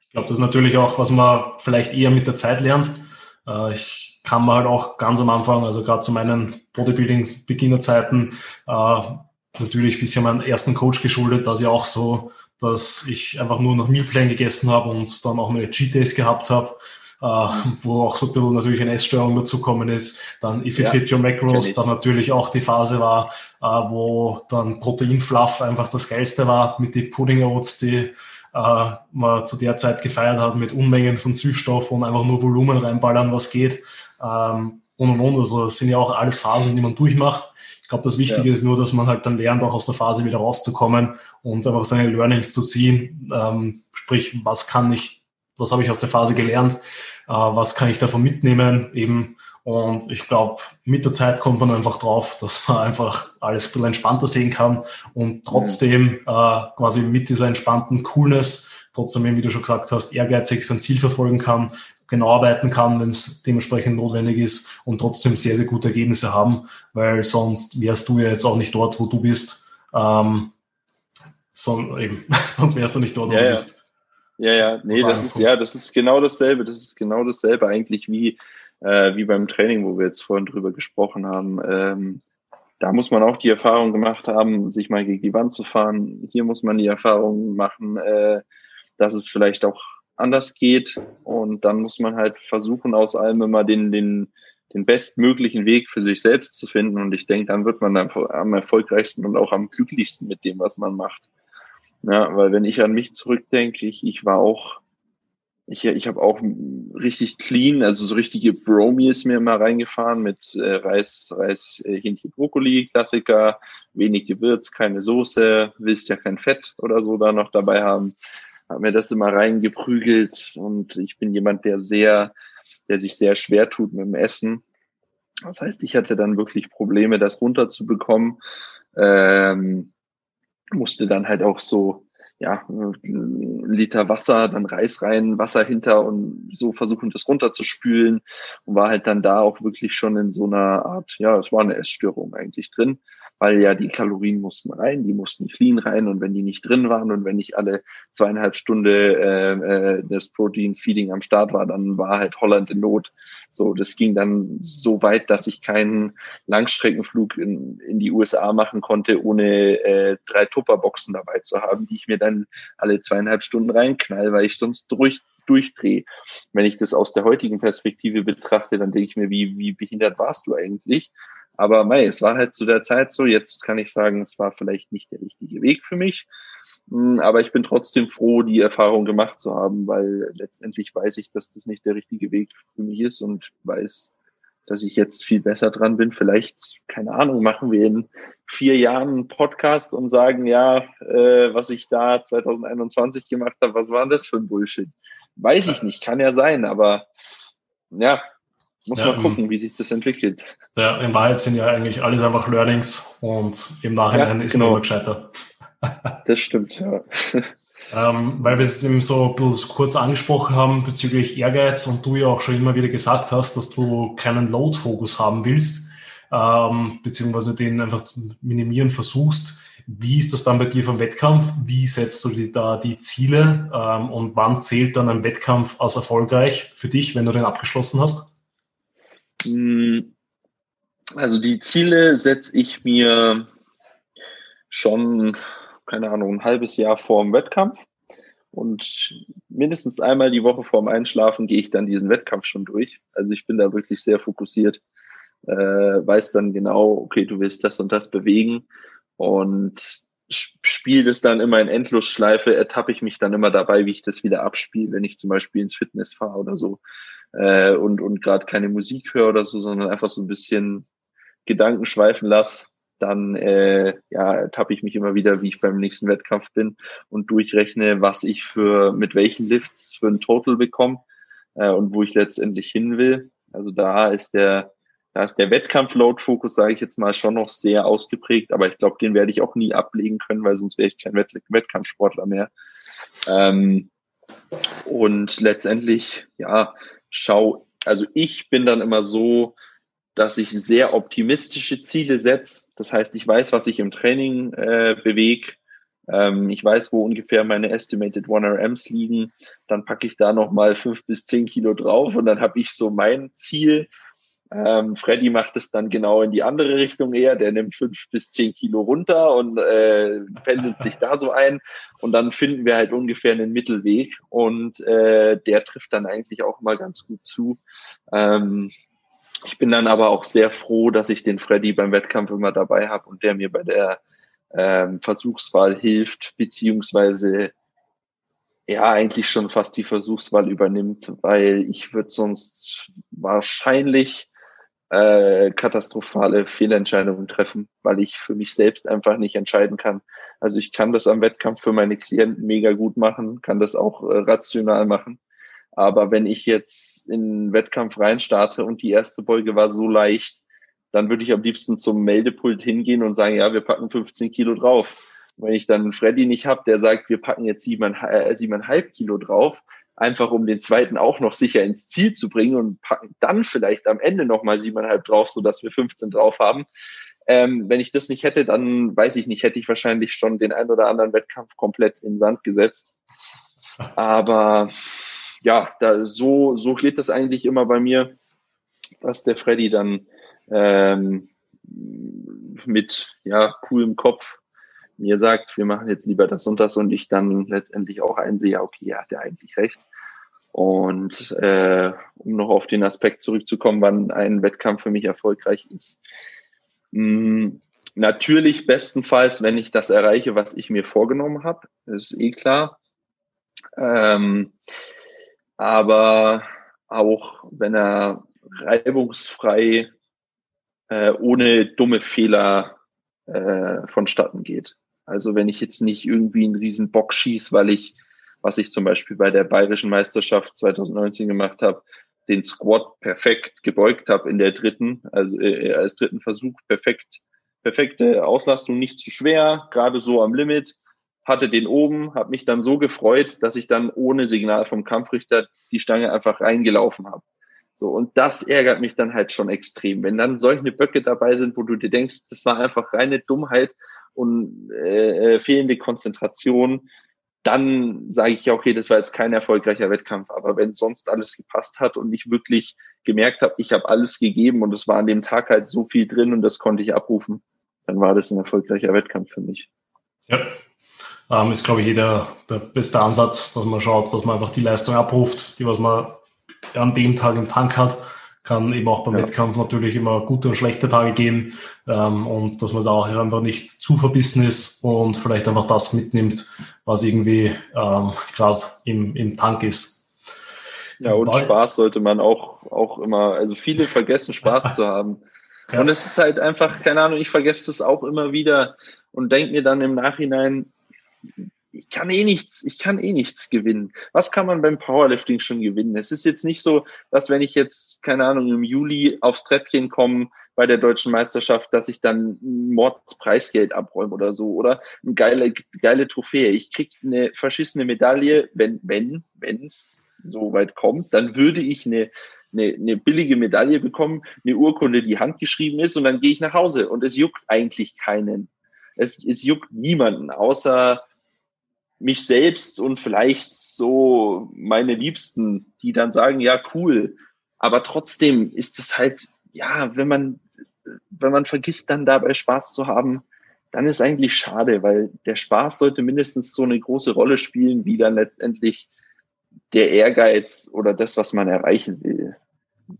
Ich glaube, das ist natürlich auch, was man vielleicht eher mit der Zeit lernt. Äh, ich kann man halt auch ganz am Anfang, also gerade zu meinen Bodybuilding-Beginnerzeiten, äh, natürlich ein bisschen meinen ersten Coach geschuldet, dass ja auch so, dass ich einfach nur noch Mealplan gegessen habe und dann auch meine Cheat Days gehabt habe, äh, wo auch so ein bisschen natürlich eine Essstörung dazukommen ist. Dann If It ja, Fit Your Macros, dann natürlich auch die Phase war, äh, wo dann Proteinfluff einfach das Geilste war mit den Pudding Oats, die äh, man zu der Zeit gefeiert hat mit Unmengen von Süßstoff und einfach nur Volumen reinballern, was geht. Ähm, und und und. Also das sind ja auch alles Phasen, die man durchmacht. Ich glaube, das Wichtige ja. ist nur, dass man halt dann lernt, auch aus der Phase wieder rauszukommen und einfach seine Learnings zu ziehen. Ähm, sprich, was kann ich, was habe ich aus der Phase gelernt, äh, was kann ich davon mitnehmen eben. Und ich glaube, mit der Zeit kommt man einfach drauf, dass man einfach alles ein bisschen entspannter sehen kann und trotzdem äh, quasi mit dieser entspannten Coolness, trotzdem, wie du schon gesagt hast, ehrgeizig sein Ziel verfolgen kann genau arbeiten kann, wenn es dementsprechend notwendig ist und trotzdem sehr, sehr gute Ergebnisse haben, weil sonst wärst du ja jetzt auch nicht dort, wo du bist. Ähm, so, eben, <laughs> sonst wärst du nicht dort, wo ja, du ja. bist. Ja, ja, nee, das ist, ja, das ist genau dasselbe. Das ist genau dasselbe eigentlich wie, äh, wie beim Training, wo wir jetzt vorhin drüber gesprochen haben. Ähm, da muss man auch die Erfahrung gemacht haben, sich mal gegen die Wand zu fahren. Hier muss man die Erfahrung machen, äh, dass es vielleicht auch anders geht. Und dann muss man halt versuchen, aus allem immer den, den, den bestmöglichen Weg für sich selbst zu finden. Und ich denke, dann wird man dann am erfolgreichsten und auch am glücklichsten mit dem, was man macht. Ja, weil wenn ich an mich zurückdenke, ich, ich war auch, ich, ich habe auch richtig clean, also so richtige Bromies mir immer reingefahren mit äh, Reis, Reis, äh, Hähnchen, Brokkoli, Klassiker, wenig Gewürz, keine Soße, willst ja kein Fett oder so da noch dabei haben habe mir das immer reingeprügelt und ich bin jemand, der sehr, der sich sehr schwer tut mit dem Essen. Das heißt, ich hatte dann wirklich Probleme, das runterzubekommen. Ähm, musste dann halt auch so, ja, Liter Wasser, dann Reis rein, Wasser hinter und so versuchen, das runterzuspülen und war halt dann da auch wirklich schon in so einer Art, ja, es war eine Essstörung eigentlich drin weil ja die Kalorien mussten rein, die mussten clean rein und wenn die nicht drin waren und wenn nicht alle zweieinhalb Stunden äh, äh, das Protein Feeding am Start war, dann war halt Holland in Not. So, das ging dann so weit, dass ich keinen Langstreckenflug in, in die USA machen konnte, ohne äh, drei Tupperboxen dabei zu haben, die ich mir dann alle zweieinhalb Stunden reinknall, weil ich sonst durch durchdrehe. Wenn ich das aus der heutigen Perspektive betrachte, dann denke ich mir, wie, wie behindert warst du eigentlich? Aber mei, es war halt zu der Zeit so. Jetzt kann ich sagen, es war vielleicht nicht der richtige Weg für mich. Hm, aber ich bin trotzdem froh, die Erfahrung gemacht zu haben, weil letztendlich weiß ich, dass das nicht der richtige Weg für mich ist und weiß, dass ich jetzt viel besser dran bin. Vielleicht, keine Ahnung, machen wir in vier Jahren einen Podcast und sagen, ja, äh, was ich da 2021 gemacht habe, was war das für ein Bullshit? Weiß ich nicht, kann ja sein, aber ja, muss ja, man gucken, wie sich das entwickelt. Ja, in Wahrheit sind ja eigentlich alles einfach Learnings und im Nachhinein ja, ist genau. immer gescheiter. <laughs> das stimmt, ja. Ähm, weil wir es eben so ein bisschen kurz angesprochen haben bezüglich Ehrgeiz und du ja auch schon immer wieder gesagt hast, dass du keinen Load-Fokus haben willst, ähm, beziehungsweise den einfach zu minimieren versuchst. Wie ist das dann bei dir vom Wettkampf? Wie setzt du dir da die Ziele ähm, und wann zählt dann ein Wettkampf als erfolgreich für dich, wenn du den abgeschlossen hast? Hm, also die Ziele setze ich mir schon, keine Ahnung, ein halbes Jahr vor dem Wettkampf. Und mindestens einmal die Woche vorm Einschlafen gehe ich dann diesen Wettkampf schon durch. Also ich bin da wirklich sehr fokussiert, äh, weiß dann genau, okay, du willst das und das bewegen und spiele das dann immer in Endlosschleife, ertappe ich mich dann immer dabei, wie ich das wieder abspiele, wenn ich zum Beispiel ins Fitness fahre oder so äh, und, und gerade keine Musik höre oder so, sondern einfach so ein bisschen Gedanken schweifen lasse, dann äh, ja, tappe ich mich immer wieder, wie ich beim nächsten Wettkampf bin und durchrechne, was ich für mit welchen Lifts für ein Total bekomme äh, und wo ich letztendlich hin will. Also da ist der da ist der Wettkampf-Load-Fokus, sage ich jetzt mal, schon noch sehr ausgeprägt, aber ich glaube, den werde ich auch nie ablegen können, weil sonst wäre ich kein Wett Wettkampfsportler mehr. Ähm, und letztendlich, ja, schau, also ich bin dann immer so, dass ich sehr optimistische Ziele setze. Das heißt, ich weiß, was ich im Training äh, bewege. Ähm, ich weiß, wo ungefähr meine Estimated 1RMs liegen. Dann packe ich da nochmal fünf bis zehn Kilo drauf und dann habe ich so mein Ziel ähm, Freddy macht es dann genau in die andere Richtung eher. Der nimmt fünf bis zehn Kilo runter und äh, pendelt sich da so ein. Und dann finden wir halt ungefähr einen Mittelweg. Und äh, der trifft dann eigentlich auch mal ganz gut zu. Ähm, ich bin dann aber auch sehr froh, dass ich den Freddy beim Wettkampf immer dabei habe und der mir bei der ähm, Versuchswahl hilft, beziehungsweise ja eigentlich schon fast die Versuchswahl übernimmt, weil ich würde sonst wahrscheinlich äh, katastrophale Fehlentscheidungen treffen, weil ich für mich selbst einfach nicht entscheiden kann. Also ich kann das am Wettkampf für meine Klienten mega gut machen, kann das auch äh, rational machen. Aber wenn ich jetzt in einen Wettkampf reinstarte und die erste Beuge war so leicht, dann würde ich am liebsten zum Meldepult hingehen und sagen, ja, wir packen 15 Kilo drauf. wenn ich dann Freddy nicht habe, der sagt, wir packen jetzt siebeneinhalb, äh, siebeneinhalb Kilo drauf, einfach um den zweiten auch noch sicher ins Ziel zu bringen und packen dann vielleicht am Ende nochmal siebeneinhalb drauf, so dass wir 15 drauf haben. Ähm, wenn ich das nicht hätte, dann weiß ich nicht, hätte ich wahrscheinlich schon den ein oder anderen Wettkampf komplett in Sand gesetzt. Aber ja, da, so, so geht das eigentlich immer bei mir, dass der Freddy dann ähm, mit ja, coolem Kopf mir sagt, wir machen jetzt lieber das und das und ich dann letztendlich auch einsehe, ja, okay, er hat ja eigentlich recht. Und äh, um noch auf den Aspekt zurückzukommen, wann ein Wettkampf für mich erfolgreich ist. Mh, hm, natürlich bestenfalls, wenn ich das erreiche, was ich mir vorgenommen habe, ist eh klar. Ähm, aber auch wenn er reibungsfrei, äh, ohne dumme Fehler äh, vonstatten geht. Also wenn ich jetzt nicht irgendwie einen riesen Bock schieß, weil ich, was ich zum Beispiel bei der Bayerischen Meisterschaft 2019 gemacht habe, den Squat perfekt gebeugt habe in der dritten, also äh, als dritten Versuch perfekt, perfekte Auslastung, nicht zu schwer, gerade so am Limit, hatte den oben, habe mich dann so gefreut, dass ich dann ohne Signal vom Kampfrichter die Stange einfach reingelaufen habe. So, und das ärgert mich dann halt schon extrem. Wenn dann solche Böcke dabei sind, wo du dir denkst, das war einfach reine Dummheit und äh, äh, fehlende Konzentration, dann sage ich ja, okay, das war jetzt kein erfolgreicher Wettkampf. Aber wenn sonst alles gepasst hat und ich wirklich gemerkt habe, ich habe alles gegeben und es war an dem Tag halt so viel drin und das konnte ich abrufen, dann war das ein erfolgreicher Wettkampf für mich. Ja, ähm, ist, glaube ich, jeder der beste Ansatz, dass man schaut, dass man einfach die Leistung abruft, die was man an dem Tag im Tank hat kann eben auch beim ja. Wettkampf natürlich immer gute und schlechte Tage geben ähm, und dass man da auch einfach nicht zu verbissen ist und vielleicht einfach das mitnimmt, was irgendwie ähm, gerade im, im Tank ist. Ja, und Weil, Spaß sollte man auch, auch immer, also viele vergessen Spaß <laughs> zu haben. Ja. Und es ist halt einfach, keine Ahnung, ich vergesse es auch immer wieder und denke mir dann im Nachhinein, ich kann eh nichts, ich kann eh nichts gewinnen. Was kann man beim Powerlifting schon gewinnen? Es ist jetzt nicht so, dass wenn ich jetzt, keine Ahnung, im Juli aufs Treppchen komme bei der deutschen Meisterschaft, dass ich dann ein Mordspreisgeld abräume oder so oder eine geile, geile Trophäe. Ich krieg eine verschissene Medaille, wenn, wenn, wenn es so weit kommt, dann würde ich eine, eine, eine billige Medaille bekommen, eine Urkunde, die handgeschrieben ist und dann gehe ich nach Hause und es juckt eigentlich keinen. Es, es juckt niemanden, außer mich selbst und vielleicht so meine Liebsten, die dann sagen, ja, cool. Aber trotzdem ist es halt, ja, wenn man, wenn man vergisst, dann dabei Spaß zu haben, dann ist eigentlich schade, weil der Spaß sollte mindestens so eine große Rolle spielen, wie dann letztendlich der Ehrgeiz oder das, was man erreichen will.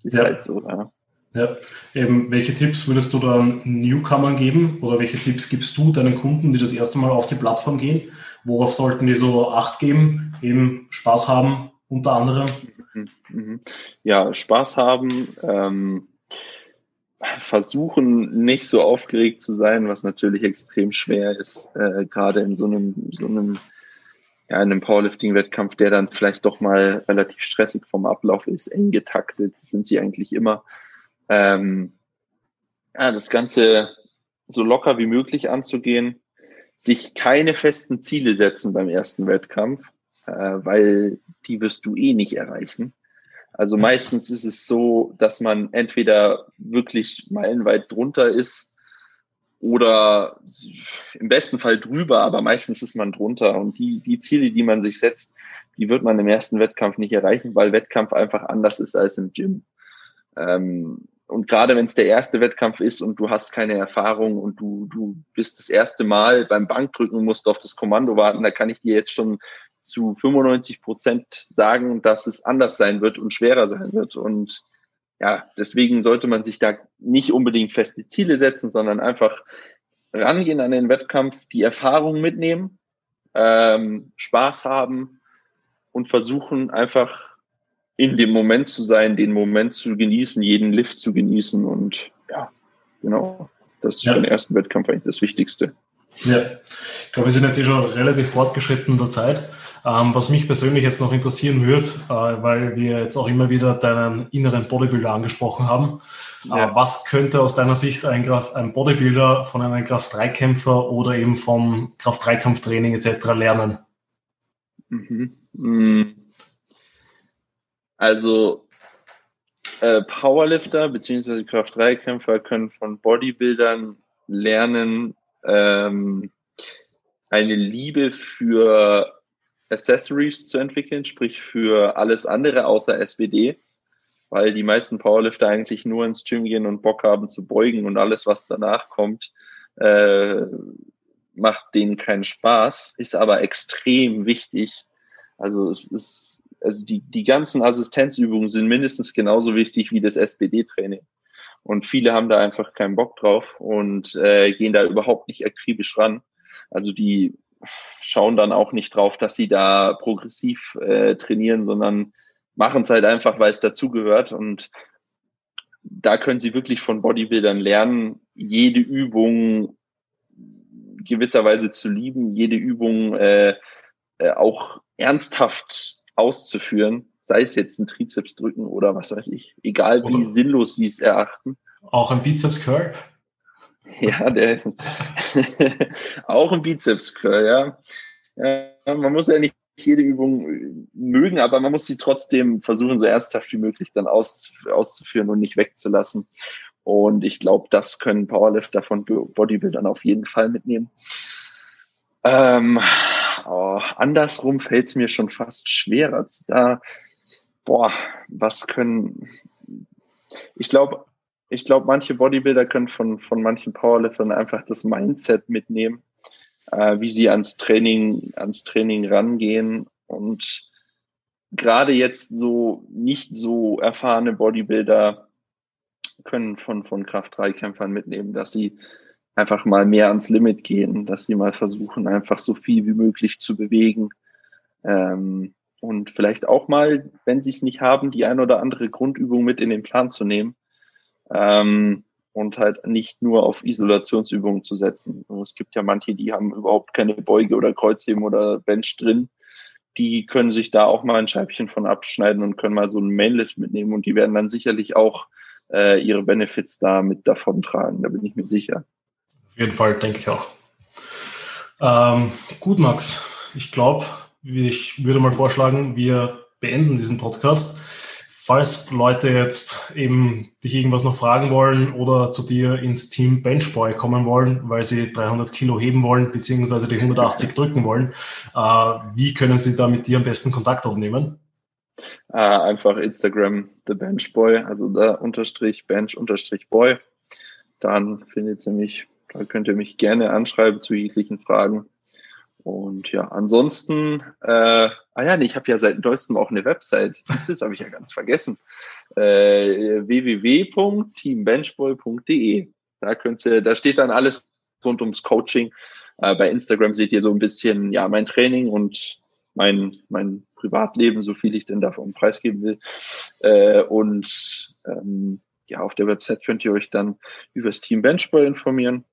Ist ja. halt so, ja. Ja, eben, welche Tipps würdest du dann Newcomern geben oder welche Tipps gibst du deinen Kunden, die das erste Mal auf die Plattform gehen? Worauf sollten die so Acht geben? Eben Spaß haben, unter anderem? Mhm, mhm. Ja, Spaß haben, ähm, versuchen nicht so aufgeregt zu sein, was natürlich extrem schwer ist, äh, gerade in so einem, so einem, ja, in einem Powerlifting-Wettkampf, der dann vielleicht doch mal relativ stressig vom Ablauf ist, eng getaktet, sind sie eigentlich immer. Ähm, ja, das Ganze so locker wie möglich anzugehen, sich keine festen Ziele setzen beim ersten Wettkampf, äh, weil die wirst du eh nicht erreichen. Also meistens ist es so, dass man entweder wirklich meilenweit drunter ist oder im besten Fall drüber, aber meistens ist man drunter. Und die, die Ziele, die man sich setzt, die wird man im ersten Wettkampf nicht erreichen, weil Wettkampf einfach anders ist als im Gym. Ähm, und gerade wenn es der erste Wettkampf ist und du hast keine Erfahrung und du, du bist das erste Mal beim Bankdrücken und musst auf das Kommando warten, da kann ich dir jetzt schon zu 95 Prozent sagen, dass es anders sein wird und schwerer sein wird. Und ja, deswegen sollte man sich da nicht unbedingt feste Ziele setzen, sondern einfach rangehen an den Wettkampf, die Erfahrung mitnehmen, ähm, Spaß haben und versuchen einfach in dem Moment zu sein, den Moment zu genießen, jeden Lift zu genießen und ja, genau. Das ist ja. für den ersten Wettkampf eigentlich das Wichtigste. Ja, ich glaube, wir sind jetzt eh schon relativ fortgeschritten in der Zeit. Ähm, was mich persönlich jetzt noch interessieren würde, äh, weil wir jetzt auch immer wieder deinen inneren Bodybuilder angesprochen haben. Äh, ja. Äh, was könnte aus deiner Sicht ein, Kraft, ein Bodybuilder von einem Kraft-3-Kämpfer oder eben vom Kraft-3-Kampftraining etc. lernen? Mhm. Mhm. Also äh, Powerlifter bzw. Kraft-3-Kämpfer können von Bodybuildern lernen, ähm, eine Liebe für Accessories zu entwickeln, sprich für alles andere außer SBD, weil die meisten Powerlifter eigentlich nur ins Gym gehen und Bock haben zu beugen und alles, was danach kommt, äh, macht denen keinen Spaß, ist aber extrem wichtig. Also es ist, also die, die ganzen Assistenzübungen sind mindestens genauso wichtig wie das SBD-Training. Und viele haben da einfach keinen Bock drauf und äh, gehen da überhaupt nicht akribisch ran. Also die schauen dann auch nicht drauf, dass sie da progressiv äh, trainieren, sondern machen es halt einfach, weil es dazugehört. Und da können sie wirklich von Bodybuildern lernen, jede Übung gewisserweise zu lieben, jede Übung äh, äh, auch ernsthaft auszuführen, sei es jetzt ein Trizeps drücken oder was weiß ich, egal wie oder sinnlos sie es erachten. Auch ein Bizeps Curl? Ja, der <laughs> auch ein Bizeps Curl, ja. ja. Man muss ja nicht jede Übung mögen, aber man muss sie trotzdem versuchen, so ernsthaft wie möglich dann aus, auszuführen und nicht wegzulassen. Und ich glaube, das können Powerlifter von Bodybuildern auf jeden Fall mitnehmen. Ähm, oh, andersrum fällt es mir schon fast schwerer. Da, boah, was können. Ich glaube, ich glaube, manche Bodybuilder können von, von manchen Powerliftern einfach das Mindset mitnehmen, äh, wie sie ans Training, ans Training rangehen. Und gerade jetzt so nicht so erfahrene Bodybuilder können von, von Kraft-3-Kämpfern mitnehmen, dass sie einfach mal mehr ans Limit gehen, dass sie mal versuchen, einfach so viel wie möglich zu bewegen. Ähm, und vielleicht auch mal, wenn sie es nicht haben, die ein oder andere Grundübung mit in den Plan zu nehmen ähm, und halt nicht nur auf Isolationsübungen zu setzen. Und es gibt ja manche, die haben überhaupt keine Beuge oder Kreuzheben oder Bench drin. Die können sich da auch mal ein Scheibchen von abschneiden und können mal so ein Mainlift mitnehmen und die werden dann sicherlich auch äh, ihre Benefits da mit davon tragen. Da bin ich mir sicher. Auf jeden Fall, denke ich auch. Ähm, gut, Max. Ich glaube, ich würde mal vorschlagen, wir beenden diesen Podcast. Falls Leute jetzt eben dich irgendwas noch fragen wollen oder zu dir ins Team Benchboy kommen wollen, weil sie 300 Kilo heben wollen, beziehungsweise die 180 <laughs> drücken wollen, äh, wie können sie da mit dir am besten Kontakt aufnehmen? Äh, einfach Instagram The Benchboy, also da unterstrich Bench unterstrich Boy. Dann findet ihr mich, da könnt ihr mich gerne anschreiben zu jeglichen Fragen. Und ja, ansonsten, äh, ah ja, ich habe ja seit neuestem auch eine Website. Das habe ich ja ganz vergessen. Äh, www.teambenchball.de. Da könnt ihr, da steht dann alles rund ums Coaching. Äh, bei Instagram seht ihr so ein bisschen, ja, mein Training und mein, mein Privatleben, so viel ich denn davon preisgeben will. Äh, und ähm, ja, auf der Website könnt ihr euch dann über das Team Benchball informieren.